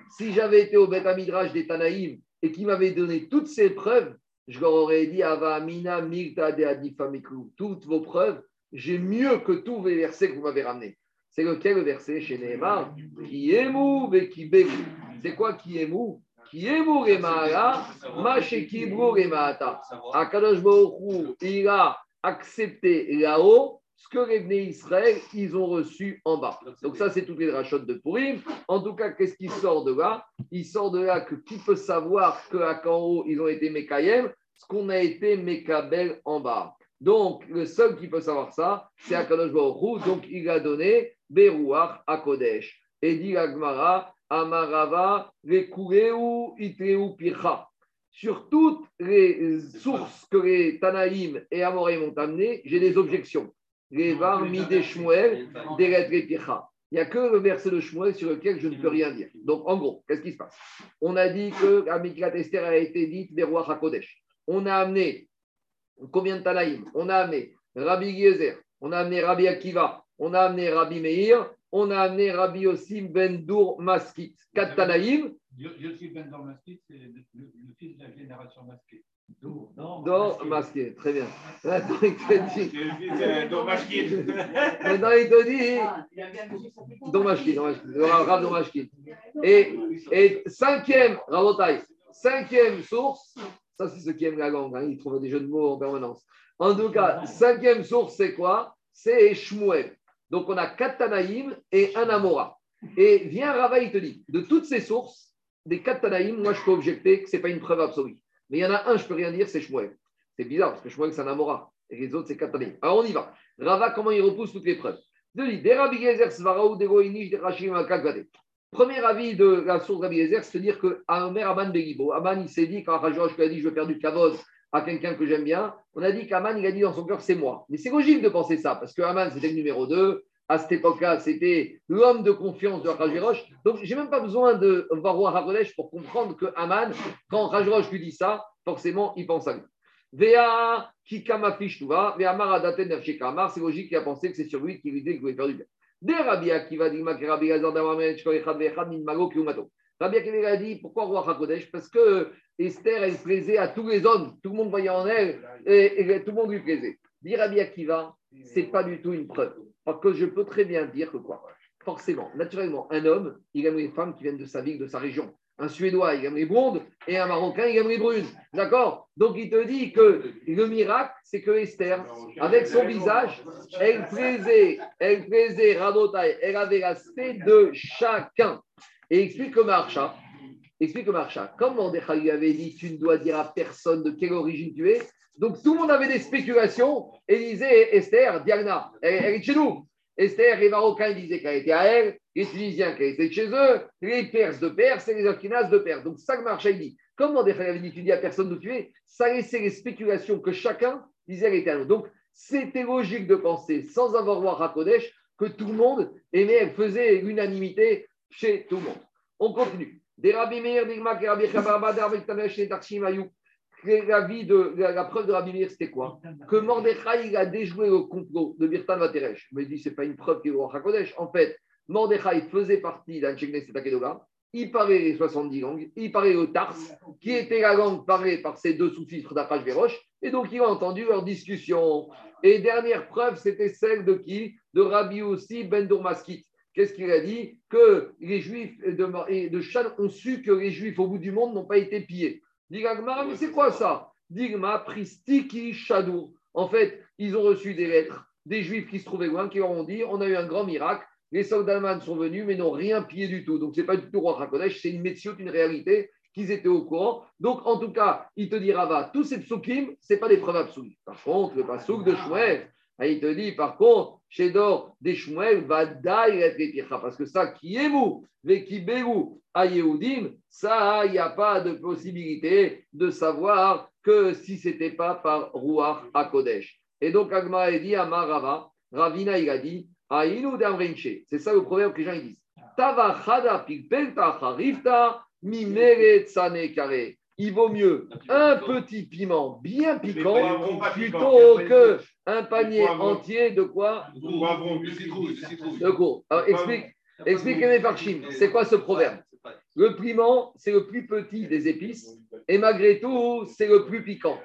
si j'avais été au Beth Midrash des Tanaïm et qui m'avait donné toutes ces preuves, je leur aurais dit, Ava Adifamiku, toutes vos preuves, j'ai mieux que tous les versets que vous m'avez ramenés. C'est lequel le verset chez Nehemar Qui émou, qui. C'est quoi qui émou Qui émou remara, machekibru remata. Akadosh Baruch il a accepté là-haut ce que les Israël, ils ont reçu en bas. Donc ça, c'est toutes les rachotes de Purim. En tout cas, qu'est-ce qui sort de là? Il sort de là que qui peut savoir qu'à haut, ils ont été Mekayem, ce qu'on a été Mekabel en bas. Donc, le seul qui peut savoir ça, c'est Akadosh Baruch Donc, il a donné Berouach à Kodesh. Et dit Agmara, Amarava, Rekureu, Itreu, Pircha. Sur toutes les sources que les Tanaïm et Amorim ont amenées, j'ai des objections. Les Var, Mide, Shmuel, Deret, Pircha. Il n'y a que le verset de Shmuel sur lequel je ne peux rien dire. Donc, en gros, qu'est-ce qui se passe? On a dit que Amikrat Esther a été dite Berouach à Kodesh. On a amené combien de Tanaïm On a amené Rabbi Yezer, on a amené Rabbi Akiva, on a amené Rabbi Meir, on a amené Rabbi Yossim Ben Dour Maskit. Quatre Tanaïm. Yossim Ben Dour Maskit, c'est le, fils de la génération masquée. Dour masqué, très bien. [LAUGHS] [LAUGHS] Maintenant, il te dit. Dour. Maintenant, il te dit. Dour Rav Dour. Et, et cinquième, Ravotai, cinquième source, ça, c'est ceux qui aiment la langue. Hein. Ils trouvent des jeux de mots en permanence. En tout cas, cinquième source, c'est quoi? C'est Shmuel. Donc, on a quatre Tanaïm et un Amora. Et vient Rava, il te dit, de toutes ces sources, des quatre Tanaïm, moi, je peux objecter que ce n'est pas une preuve absolue. Mais il y en a un, je ne peux rien dire, c'est Shmuel. C'est bizarre, parce que Shmuel, c'est un Amora. Et les autres, c'est quatre Tanaïm. Alors, on y va. Rava, comment il repousse toutes les preuves? De Premier avis de la source Rabbi Yezer, c'est de dire que Amer Aman Begibo, Aman il s'est dit, quand Rajosh lui a dit je veux faire du kavod à quelqu'un que j'aime bien, on a dit qu'Aman il a dit dans son cœur c'est moi. Mais c'est logique de penser ça, parce que Aman c'était le numéro 2, à cette époque-là c'était l'homme de confiance de Rajosh. Donc j'ai même pas besoin de voir Rakodesh pour comprendre que Aman, quand Rajosh lui dit ça, forcément il pense à lui. Vea Kikama Fishtuva, Vea c'est logique qu'il a pensé que c'est sur lui qu'il dit qu'il voulait faire du bien. Des Rabbi Akiva dit Rabbi. Rabbi Akiva a dit pourquoi roi Hakodesh? Parce que Esther, elle plaisait à tous les hommes, tout le monde voyait en elle et, et tout le monde lui plaisait. Dit Rabbi Akiva, c'est pas du tout une preuve. Parce que je peux très bien dire que quoi? Forcément, naturellement, un homme, il aime les femmes qui viennent de sa ville, de sa région. Un Suédois, il aime les blondes, et un Marocain, il aime les brunes. D'accord? Donc, il te dit que le miracle, c'est que Esther, avec son visage, elle plaisait, elle plaisait, Rabotai, elle avait l'aspect de chacun. Et explique que Marcha, explique que Marcha, comme Mordechai lui avait dit, tu ne dois dire à personne de quelle origine tu es? Donc, tout le monde avait des spéculations et Esther, Diana, elle est chez nous. Esther, les Marocains disaient qu'elle était à elle, les Tunisiens qu'elle était chez eux, les Perses de Perse et les Akinas de Perse. Donc, ça que Marcha dit. Comme Mordechai avait dit, tu dis à personne d'où tu es, ça laissait les spéculations que chacun disait qu'elle était à. Donc, c'était logique de penser, sans avoir voir à que tout le monde aimait, elle faisait l'unanimité chez tout le monde. On continue. Des des la, preuve de Rabbi Meir, c'était quoi Que Mordechai a déjoué le complot de Birtan Vateresh. Mais il dit, ce n'est pas une preuve qu'il est au. En fait, Mordechai faisait partie d'un Chegneset Akedoga. Il parlait les 70 langues. Il parlait le Tars, qui était la langue parlée par ces deux sous-fifres d'Apache Véroche. Et donc, il a entendu leur discussion. Et dernière preuve, c'était celle de qui? De Rabbi aussi Ben Dourmaskit. Qu'est-ce qu'il a dit? Que les Juifs de Chan ont su que les Juifs au bout du monde n'ont pas été pillés. Digma, mais c'est quoi ça Digma, Pristiki, Shadour. En fait, ils ont reçu des lettres des Juifs qui se trouvaient loin, qui leur ont dit on a eu un grand miracle, les soldats allemands sont venus, mais n'ont rien pillé du tout. Donc, ce n'est pas du tout roi Hakodesh, c'est une métier, une réalité qu'ils étaient au courant. Donc, en tout cas, il te dira, va, tous ces psukim, ce n'est pas des preuves absolues. Par contre, le pasouk de Shmuel, hein, il te dit, par contre, chez Dor, des Shmuel, va parce que ça, qui est bégou, à Yehudim, ça, il n'y a pas de possibilité de savoir que si ce n'était pas par Ruach HaKodesh. Et donc, Agma a dit à Marava, Ravina, il a dit, Aïnou C'est ça le proverbe que les gens disent. Tava chada pilpelta charifta mimeret sane kare. Il vaut mieux un petit piment bien piquant plutôt que un panier entier de quoi. De cours. Alors, explique, expliquez mes parchim. C'est quoi ce proverbe Le piment, c'est le plus petit des épices, et malgré tout, c'est le plus piquant.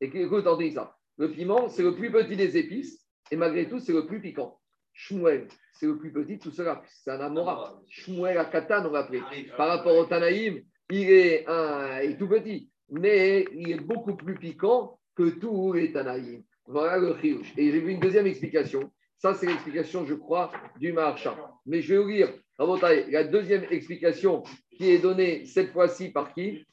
Et que- écoute, entendez ça. Le piment, c'est le plus petit des épices, et malgré tout, c'est le plus piquant. Shmuel, c'est le plus petit de tout cela. C'est un Amora. Shmuel à Katan, on va appeler. Par rapport au Tanaïm, il est, tout petit, mais il est beaucoup plus piquant que tous les Tanaïm. Voilà le chiouche. Et j'ai vu une deuxième explication. Ça, c'est l'explication, je crois, du Maharsha. Mais je vais vous lire, la deuxième explication qui est donnée cette fois-ci par qui?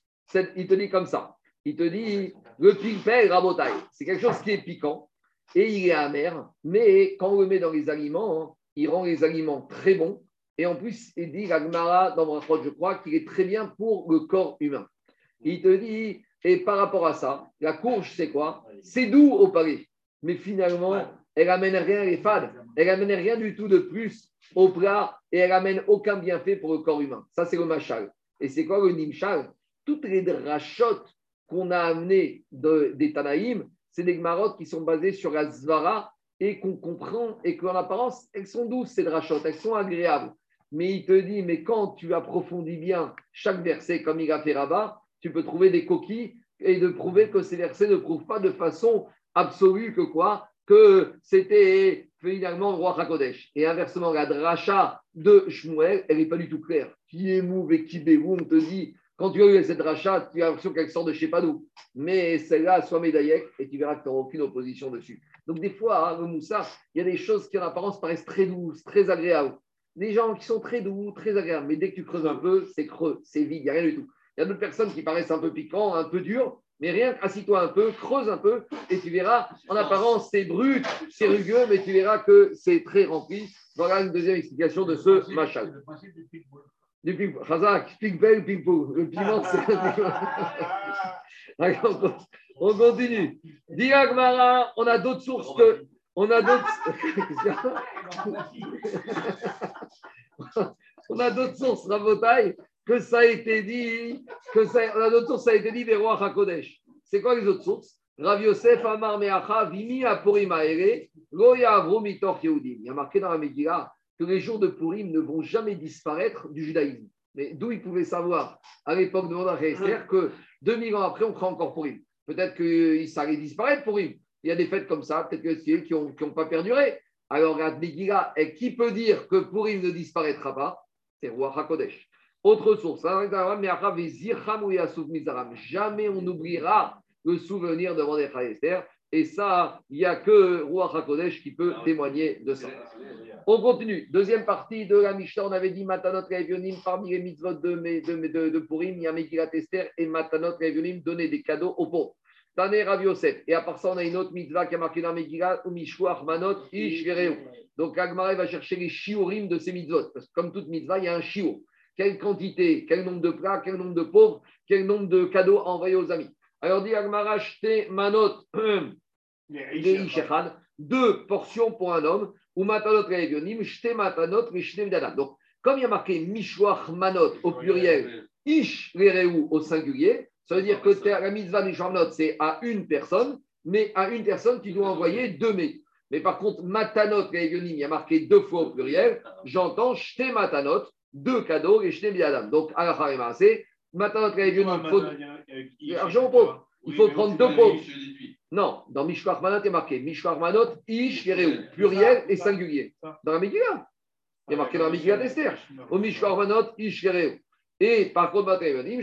Il te dit comme ça. Il te dit, le pilpel, Rabotai, c'est quelque chose qui est piquant et il est amer, mais quand on le met dans les aliments, hein, il rend les aliments très bons. Et en plus, il dit, la Gemara, dans Brachot, je crois, qu'il est très bien pour le corps humain. Il te dit, et par rapport à ça, la courge, c'est quoi? C'est doux au palais, mais finalement, elle amène rien, elle est fade. Elle amène rien du tout de plus au plat et elle amène aucun bienfait pour le corps humain. Ça, c'est le machal. Et c'est quoi le nimshal? Toutes les drachotes qu'on a amenées de, des Tanaïm, c'est des gmarotes qui sont basées sur la zvara et qu'on comprend et qu'en apparence, elles sont douces, ces drachotes, elles sont agréables. Mais il te dit, mais quand tu approfondis bien chaque verset comme il a fait Rabat, tu peux trouver des coquilles et de prouver que ces versets ne prouvent pas de façon absolue que quoi Que c'était finalement le roi Hakodesh. Et inversement, la dracha de Shmuel, elle n'est pas du tout claire. Qui est et qui bévou, on te dit, quand tu as eu cette dracha, tu as l'impression qu'elle sort de sais pas d'où. Mais celle-là, soit médaillée et tu verras que tu n'auras aucune opposition dessus. Donc des fois, hein, le il y a des choses qui en apparence paraissent très douces, très agréables. Des gens qui sont très doux, très agréables, mais dès que tu creuses un peu, c'est creux, c'est vide, il n'y a rien du tout. Il y a d'autres personnes qui paraissent un peu piquants, un peu durs, mais rien, assis-toi un peu, creuse un peu, et tu verras, en apparence, c'est brut, c'est rugueux, mais tu verras que c'est très rempli. Voilà une deuxième explication de ce machal. Le principe du pitbull. Du ping Razak, ping-bell, ping-pou. Le piment, [LAUGHS] c'est. On continue. Dis Agmara, on a d'autres sources que. On a d'autres. [LAUGHS] [LAUGHS] on a d'autres sources, Rabotai, que ça a été dit. Que ça, on a d'autres sources, ça a été dit des rois Hakodesh. C'est quoi les autres sources? Rav Yosef Amar Meacha Vimi Apurim Aere Lo Yavru Mitor Yehudim. Il y a marqué dans la Megillah que les jours de Purim ne vont jamais disparaître du judaïsme. Mais d'où ils pouvaient savoir à l'époque de Esther que 2000 ans après, on croit encore Purim. Peut-être que ça allait disparaître Purim. Il y a des fêtes comme ça, peut-être que c'est qui n'ont qui ont pas perduré. Alors, la Megillah, et qui peut dire que Purim ne disparaîtra pas? C'est Roi HaKodesh. Autre source, jamais on n'oubliera le souvenir de Mordechai Esther. Et ça, il n'y a que Roi HaKodesh qui peut témoigner de ça. On continue. Deuxième partie de la Mishnah, on avait dit Matanot Revionim parmi les mitzvot de, de, de, Purim, il y a Megillat Esther et Matanot Revionim donner des cadeaux aux pauvres. Tané Rav Yosef. Et à part ça, on a une autre mitzvah qui a marqué dans Megillat, ou Mishwar Manot Ish Vereu. Donc Agmaré va chercher les shiurim de ces mitzvot. Parce que comme toute mitzvah, il y a un shiur. Quelle quantité, quel nombre de plats, quel nombre de pauvres, quel nombre de cadeaux à envoyer aux amis. Alors dit Agmara, acheter Manot, [CLEARS THROAT] Ishechad, deux portions pour un homme, ou Matanot Revionim, Shte Matanot, Vidadam. Donc, comme il y a marqué Mishwar Manot au pluriel, Ish au singulier, ça veut dire que la mitzvah des Shamnot, c'est à une personne, mais à une personne, tu dois envoyer deux mets. Mais par contre, Matanot il y a marqué deux fois au pluriel, j'entends Shte Matanot, deux cadeaux, et Shte Vidadam. Donc, à la c'est Matanot il faut argent aux pauvres. Il faut prendre deux pauvres. Non, dans Mishwar Manot, il est marqué Mishwar Manot, Ish pluriel et singulier. Dans la Megillah. Il est marqué dans la Megillah d'Esther. Au Mishwar Manot, Ish. Et par contre, Rabbi et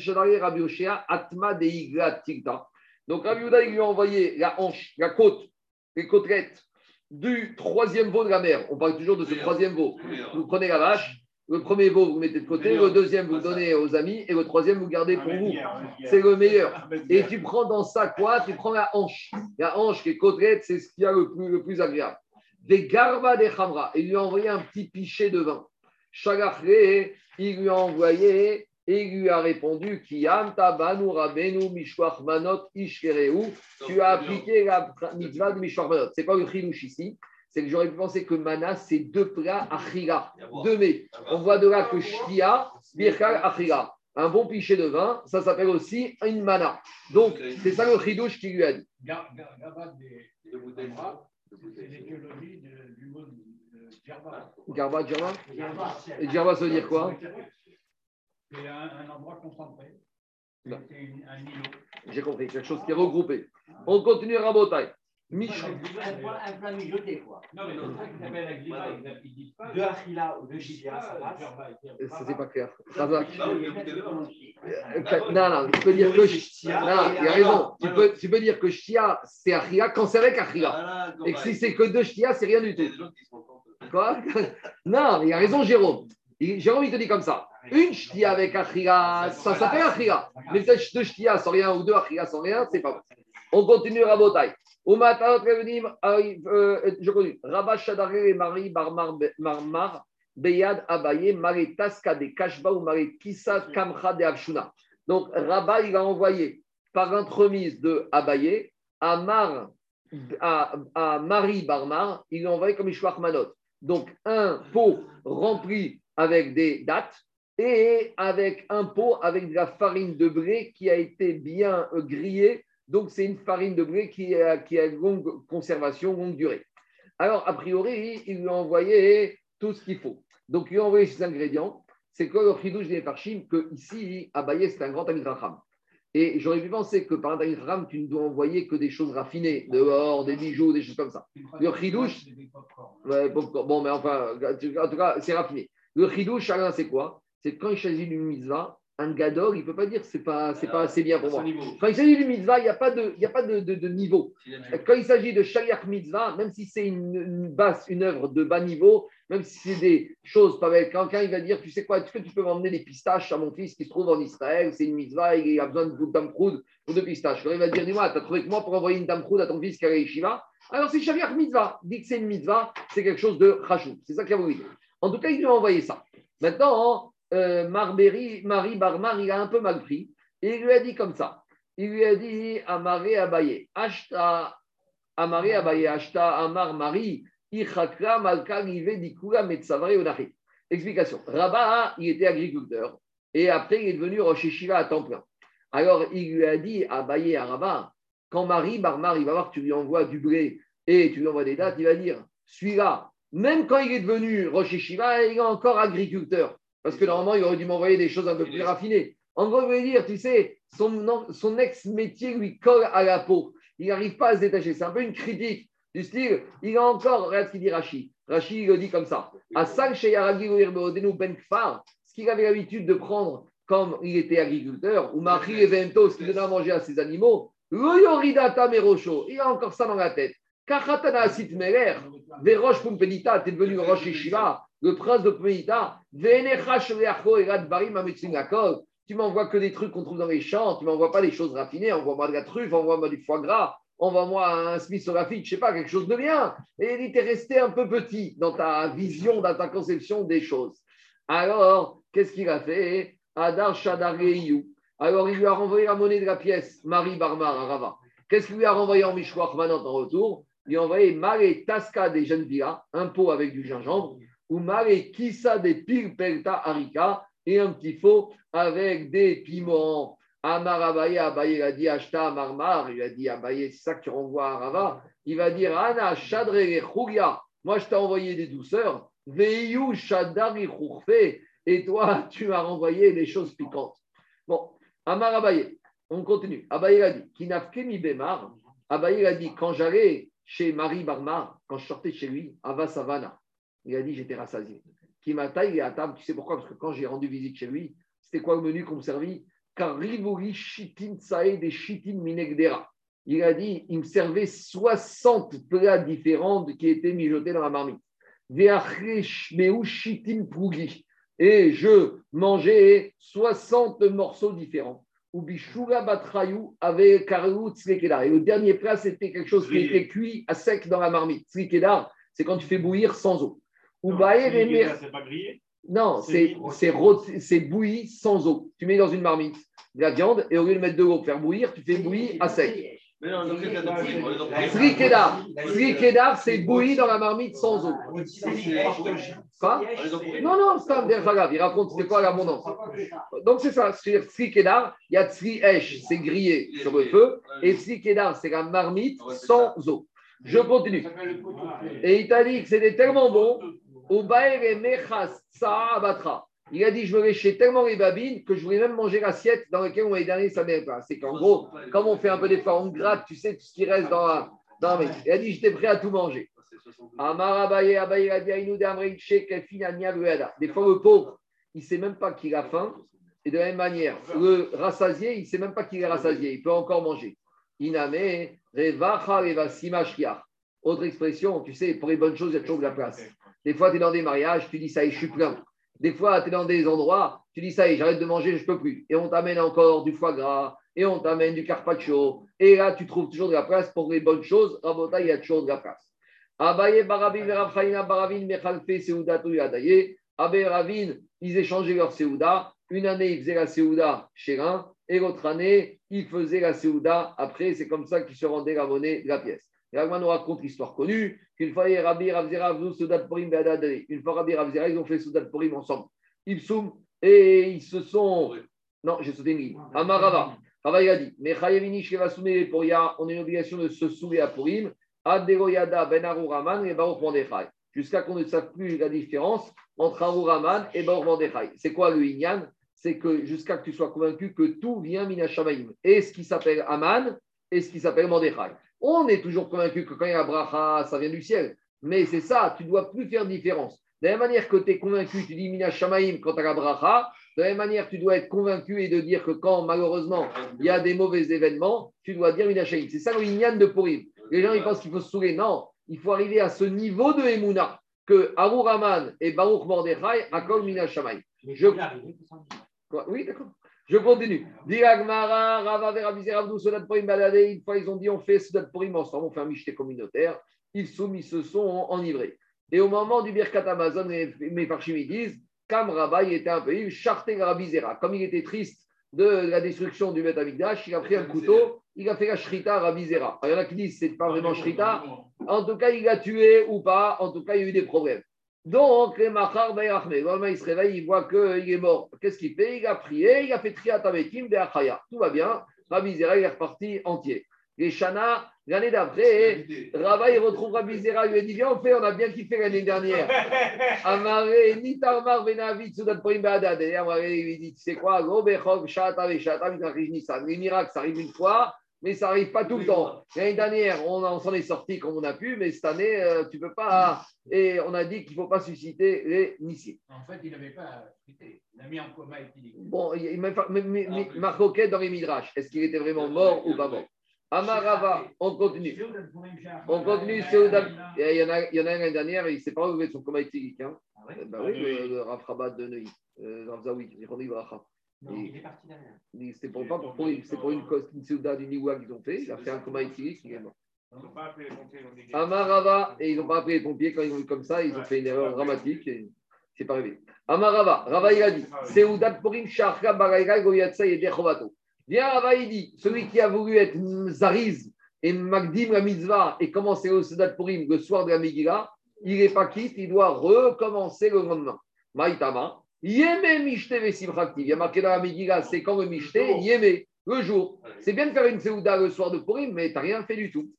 Shadari, Rabbi Oshea, Atma de Igla Tigta. Donc Rabbi Udan, il lui a envoyé la hanche, la côte, les côtelettes du troisième veau de la mer. On parle toujours de ce troisième veau. Vous prenez la vache, le premier veau, vous mettez de côté, le deuxième, vous donnez aux amis, et le troisième, vous gardez pour vous. C'est le meilleur. Et tu prends dans ça quoi? Tu prends la hanche. La hanche qui est côtelette, c'est ce qu'il y a le plus, le plus agréable. Des garba des khamra. Il lui a envoyé un petit pichet de vin. Chagachre, il lui a envoyé et il lui a répondu rabenu manot ishkereu. Tu as appliqué la mitzvah de mishwach manot. C'est quoi le chilouche ici? C'est que j'aurais pu penser que mana, c'est deux plats achira, deux mets. On voit de là que shkia, birkal, achira. un bon pichet de vin, ça s'appelle aussi une mana. Donc, c'est ça le chidouche qui lui a dit. Des Garba, Djerba Et Djerba, ça veut dire quoi? C'est un, un endroit concentré. C'est Non. un îlot. J'ai compris, quelque chose qui est regroupé. On continue à Rabotai. Mich- Un plat, un plat mijoté, quoi. Non, mais c'est ça qu'ils appellent la gliba, ils- disent pas. Deux achila ou shia, pas, ça passe. Ça, c'est pas clair. Razak. Ah vous Euh, Non, non, tu peux dire que. Shia, Non, il y a raison. Tu peux, tu peux dire que Shia, c'est Achia quand c'est avec Achia. Et que si c'est que deux Shia, c'est rien du tout. Quoi [LAUGHS] Non, il a raison, Jérôme. Il- Jérôme, il te dit comme ça. Une ch'tia avec achira, ça s'appelle achira. Mais peut-être deux ch'tia sans rien ou deux achira sans rien, c'est pas bon. On continue Rabotai. Au matin, Trevenim, euh, je connais. Rabba Shadare et Marie Barmar, Marmar, Beyad Abaye, Mare Taska de Kashba ou Mare Kisa Kamcha de Abshuna. Donc, Rabba, il a envoyé par entremise de Abaye à Mar, à, à Marie Barmar, il l'a envoyé comme Ishwach Manot. Donc, un pot rempli avec des dattes et avec un pot avec de la farine de blé qui a été bien euh, grillée. Donc, c'est une farine de blé qui a, a longue conservation, longue durée. Alors, a priori, il lui a envoyé tout ce qu'il faut. Donc, il lui a envoyé ses ingrédients. C'est quoi le chidouche des Que ici, Abaye, c'est un grand Tamid Racham. Et j'aurais pu penser que par un Racham, tu ne dois envoyer que des choses raffinées, dehors, des bijoux, des choses comme ça. Le chidouche, pop-corn. Ouais. Bon, mais enfin, en tout cas, c'est raffiné. Le chidouche, c'est quoi? C'est quand il s'agit d'une mitzvah, un gadol, il ne peut pas dire c'est pas, c'est pas assez bien pour moi. Quand il s'agit d'une mitzvah, il n'y a pas de, il y a pas de, de- de niveau. Quand il s'agit de shaliach mitzvah, même si c'est une, une basse, une œuvre de bas niveau, même si c'est des choses pas quelqu'un il va dire, tu sais quoi, est-ce que tu peux m'emmener des pistaches à mon fils qui se trouve en Israël, c'est une mitzvah, il a besoin de damproud ou de pistaches. Alors il va dire, dis-moi, tu as trouvé que moi pour envoyer une damproud à ton fils qui à Yeshiva? Alors c'est shaliach mitzvah. Dit que c'est une mitzvah, c'est quelque chose de chachou. C'est ça qu'il a voulu dire. En tout cas, il lui a envoyé ça. Maintenant, euh, Marie Barmar, il a un peu mal pris. Et il lui a dit comme ça. Il lui a dit à Maré Abaye, Ashta, Amaré Abaye, Ashta, Amar Marie, Ichakra, Malka, Rive, Dikula. Explication. Rabat, il était agriculteur. Et après, il est devenu Rosh à temps plein. Alors, il lui a dit à Abaye, à Rabat, quand Marie Barmar, il va voir que tu lui envoies du blé et tu lui envoies des dates, il va dire, celui-là, même quand il est devenu Rosh Yeshiva, il est encore agriculteur. Parce que normalement, il aurait dû m'envoyer des choses un peu plus raffinées. En gros, il veut dire, tu sais, son, son ex-métier lui colle à la peau. Il n'arrive pas à se détacher. C'est un peu une critique du style. Il a encore, regarde ce qu'il dit Rashi. Rashi, il le dit comme ça. Sheyaragi Oirbeodenu Ben Kfar, ce qu'il avait l'habitude de prendre comme il était agriculteur, ou Marie Evento, ce qu'il donnait à manger à ses animaux, Lo Yoridata Merosho, il a encore ça dans la tête. Kachatana Asit Meler, Verosh Pumpedita, t'es devenu Rosh Yeshiva, le prince de Lakol, tu m'envoies que des trucs qu'on trouve dans les champs, tu m'envoies pas des choses raffinées, envoie-moi de la truffe, envoie-moi du foie gras, envoie-moi un Smith je sais pas, quelque chose de bien. Et il était resté un peu petit dans ta vision, dans ta conception des choses. Alors, qu'est-ce qu'il a fait? Adar Shadareyu. Alors, il lui a renvoyé la monnaie de la pièce, Marie Barmar à Rava. Qu'est-ce qu'il lui a renvoyé en maintenant en retour? Il lui a envoyé Mare Taska des jeunes villas, un pot avec du gingembre, ou Mare Kisa des Pilpelta Harika, et un petit faux avec des piments. Amar Abaye, Abaye a dit Ashta Marmar, il a dit Abaye, c'est ça que tu renvoies à Rava. Il va dire Ana Shadre Chouria, moi je t'ai envoyé des douceurs, Veiyu Shadari et toi [LAUGHS] tu m'as renvoyé des choses piquantes. Bon, Amar Abaye, on continue. Abaye a dit Kinafke mi Bemar, Abaye a dit quand j'allais chez Marie Barmar, quand je sortais chez lui, à Vassavana, il a dit j'étais rassasié. Qui m'a taillé à table, tu sais pourquoi? Parce que quand j'ai rendu visite chez lui, c'était quoi le menu qu'on me servit? Karivori shitin sae des shitin minegdera. Il a dit, il me servait 60 plats différents qui étaient mijotés dans la marmite. Veachreshmeu shitin prugi. Et je mangeais 60 morceaux différents. Karou. Et le dernier plat, c'était quelque chose qui était cuit à sec dans la marmite. C'est quand tu fais bouillir sans eau. Ou Non, baer c'est les C'est pas grillé. Non, C'est bouilli sans eau. Tu mets dans une marmite de la viande et au lieu de mettre de l'eau pour faire bouillir, tu fais bouillir à sec. Mais non, donc, c'est bouilli dans la marmite sans eau. Quoi Non, non, c'est un grave. Il raconte c'est quoi l'abondance. Donc c'est ça, Kedar, il y a Sri Esh, c'est grillé sur le feu, et Sri Kedar, c'est la marmite sans eau. Je continue. Et il t'a dit que c'était tellement bon, Il a dit, je me léchais tellement les babines que je voulais même manger l'assiette dans laquelle on m'avait donné sa mère. C'est qu'en gros, comme on fait un peu d'effort, on gratte, tu sais, tout ce qui reste dans la... Dans. Il a dit, j'étais prêt à tout manger. Des fois, le pauvre, il ne sait même pas qu'il a faim. Et de la même manière, le rassasié, il ne sait même pas qu'il est rassasié. Il peut encore manger. Iname, Revacha. Autre expression, tu sais, pour les bonnes choses, il y a toujours de la place. Des fois, tu es dans des mariages, tu dis ça y est, je suis plein. Des fois, tu es dans des endroits, tu dis ça y est, j'arrête de manger, je ne peux plus. Et on t'amène encore du foie gras, et on t'amène du carpaccio. Et là, tu trouves toujours de la place pour les bonnes choses. Rabota, il y a toujours de la place. Abaye, Baravin, Verafraïna, Baravin, Mechalfe, Seuda, Touyadaye. Abaye, Ravin, ils échangeaient leur Seuda. Une année, ils faisaient la Seuda chez l'un, et l'autre année, ils faisaient la Seuda après. C'est comme ça qu'ils se rendaient la monnaie de la pièce. Et Ragman nous raconte l'histoire connue qu'une fois, Rabbi Ravzera, Soudat Beadadé. Une fois, Rabbi Ravzera, ils ont fait Soudat Porim ensemble. Ipsum, et ils se sont. Non, j'ai sauté une ligne. Amarava. Rava, a dit Mais Chayevini, Sheva Soumé, Poria, on a une obligation de se souler à Porim. Aderoyada, Ben Raman et Baruch Mordechai. Jusqu'à qu'on ne sache plus la différence entre Raman et Baruch Mordechai. C'est quoi le Inyan? C'est que jusqu'à que tu sois convaincu que tout vient Minashamaim. Et ce qui s'appelle Aman et ce qui s'appelle Mordechai. On est toujours convaincu que quand il y a bracha, ça vient du ciel. Mais c'est ça, tu ne dois plus faire différence. De la même manière que tu es convaincu, tu dis Mina Shamaim quand tu as la bracha, de la même manière, tu dois être convaincu et de dire que quand malheureusement il y a des mauvais événements, tu dois dire Mina Shamaim. C'est ça le Inyan de Purim. Les gens ils pensent qu'il faut se saouler. Non, il faut arriver à ce niveau de Emouna que Arur Raman et Baruch Mordechai accordent Mina Shamaim. Je... Oui, d'accord. Je continue. Diragmara, Rava, Verabizer, Avdou, Sodat Porim, Baladé. Une fois, ils ont dit on fait Sodat Porim ensemble, on fait un michté communautaire. Ils, sont, ils se sont enivrés. Et au moment du Birkat Amazon, mes parchim disent Kam était un peu il charté Rabizera. Comme il était triste de la destruction du Beth Amikdash, il a pris un couteau, il a fait la Shrita Rabizera. Il y en a qui disent c'est pas vraiment Shrita. En tout cas, il a tué ou pas. En tout cas, il y a eu des problèmes. Donc, Machar il se réveille, il voit qu'il est mort. Qu'est-ce qu'il fait? Il a prié, il a fait Triat Amekim de Achaya. Tout va bien. Rabbi Zera, il est reparti entier. Les Shana, l'année d'après, Rava, il retrouve Rabbi Zera, il lui a dit Viens, on fait, on a bien kiffé l'année dernière. [LAUGHS] Amaré, Nitarmar, Benavit, Soudat Poim Badad. Et Amaré, il lui dit Tu sais quoi? Les miracles, ça arrive une fois mais ça n'arrive pas tout le temps. L'année dernière, on, on s'en est sorti comme on a pu, mais cette année, euh, tu peux pas. Et on a dit qu'il ne faut pas susciter les missiles. En fait, il n'avait pas frité. Il a mis en coma éthylique. Bon, il y a même pas- mais- mais- mais Marcoquet dans les Midrash, est-ce qu'il était vraiment mort ou pas mort? Amarava, on continue. On continue, Il y en a, il y en a un l'année dernière, il ne s'est pas relevé de son coma éthylique. Hein. Euh, bah oui, le, le Rav Rabat de Neuilly, euh, Rav Zawi, il Bracha. Et- est parti derrière. C'était pour, pas pour, pour- c'est pour une, cause- une Seouda du Niwa qu'ils ont fait. Il a fait un coma éthylique, il mort. Ils n'ont pas appelé les pompiers, Amarava, et ils n'ont pas appelé les pompiers quand ils ont eu comme ça, ils ont fait une erreur dramatique et c'est pas arrivé. Amarava, Rava il a dit, Seudat Porim Sharka Baraïra Goyatsa et Dechovato. Viens Rava il dit, celui qui a voulu être Zariz et Magdim la mitzvah et commencer au Seudat Porim le soir de la Megillah, il n'est pas quitte, il doit recommencer le lendemain. Maïtama, Yeme Mishte Vesimchakti. Il y a marqué dans la Megillah, c'est quand le Mishte, Yeme, le jour. C'est bien de faire une Seuda le soir de Purim, mais tu n'as rien fait du tout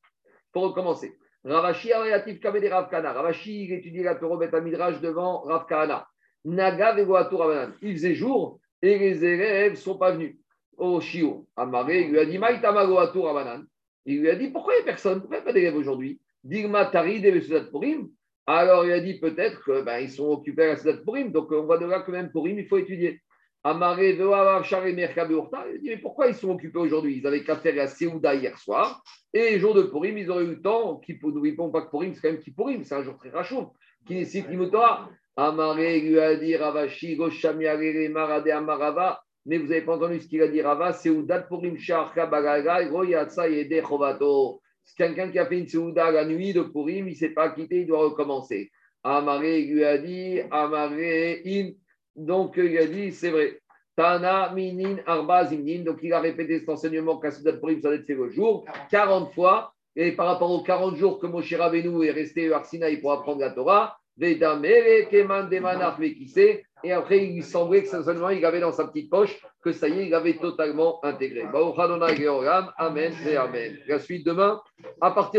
pour recommencer. Ravashi relatif Kabede Rav Kana. Ravashi, il étudiait la Torah Bet Midrash devant Rav Kana. Naga Vegoatou Ravanan. Il faisait jour et les élèves ne sont pas venus au Shio. Amaré, il lui a dit Maïtama Goatou Ravanan. Il lui a dit Pourquoi il n'y a personne? Pourquoi il n'y a pas d'élèves aujourd'hui? Digma Tari de Sudat Purim. Alors il a dit Peut-être qu'ils ben, sont occupés à la Sudat Purim. Donc on voit de là que même Purim, il faut étudier. Amaré, Veoavav, Shari, Merkabe, Urta. Il dit Mais pourquoi ils sont occupés aujourd'hui? Ils avaient qu'à faire la Seouda hier soir. Et les jours de Purim, ils auraient eu le temps, n'oublions pas que Purim, c'est quand même qui Purim, c'est un jour très rachaud, qui nécessite l'imotora. Amaré lui a dit Ravashi, Goshamiare, Marade, Amarava. Mais vous n'avez pas entendu ce qu'il a dit Rava, Seudat Purim, Sharka, Bagaga, Royatsa, Yede, Chovato. Quelqu'un qui a fait une Seuda la nuit de Purim, il ne s'est pas quitté, il doit recommencer. Amaré lui a dit Amaré, in. Donc il a dit C'est vrai. Tana, Minin, Arba, Zimnin. Donc il a répété cet enseignement qu'un Soudat Purim, ça doit être fait le jour, 40 fois. Et par rapport aux 40 jours que Moshe Rabbeinu est resté à Arsinaï pour apprendre la Torah, Veda. Et après, il semblait que seulement il avait dans sa petite poche que ça y est, il avait totalement intégré. Amen et Amen. La suite demain, à partir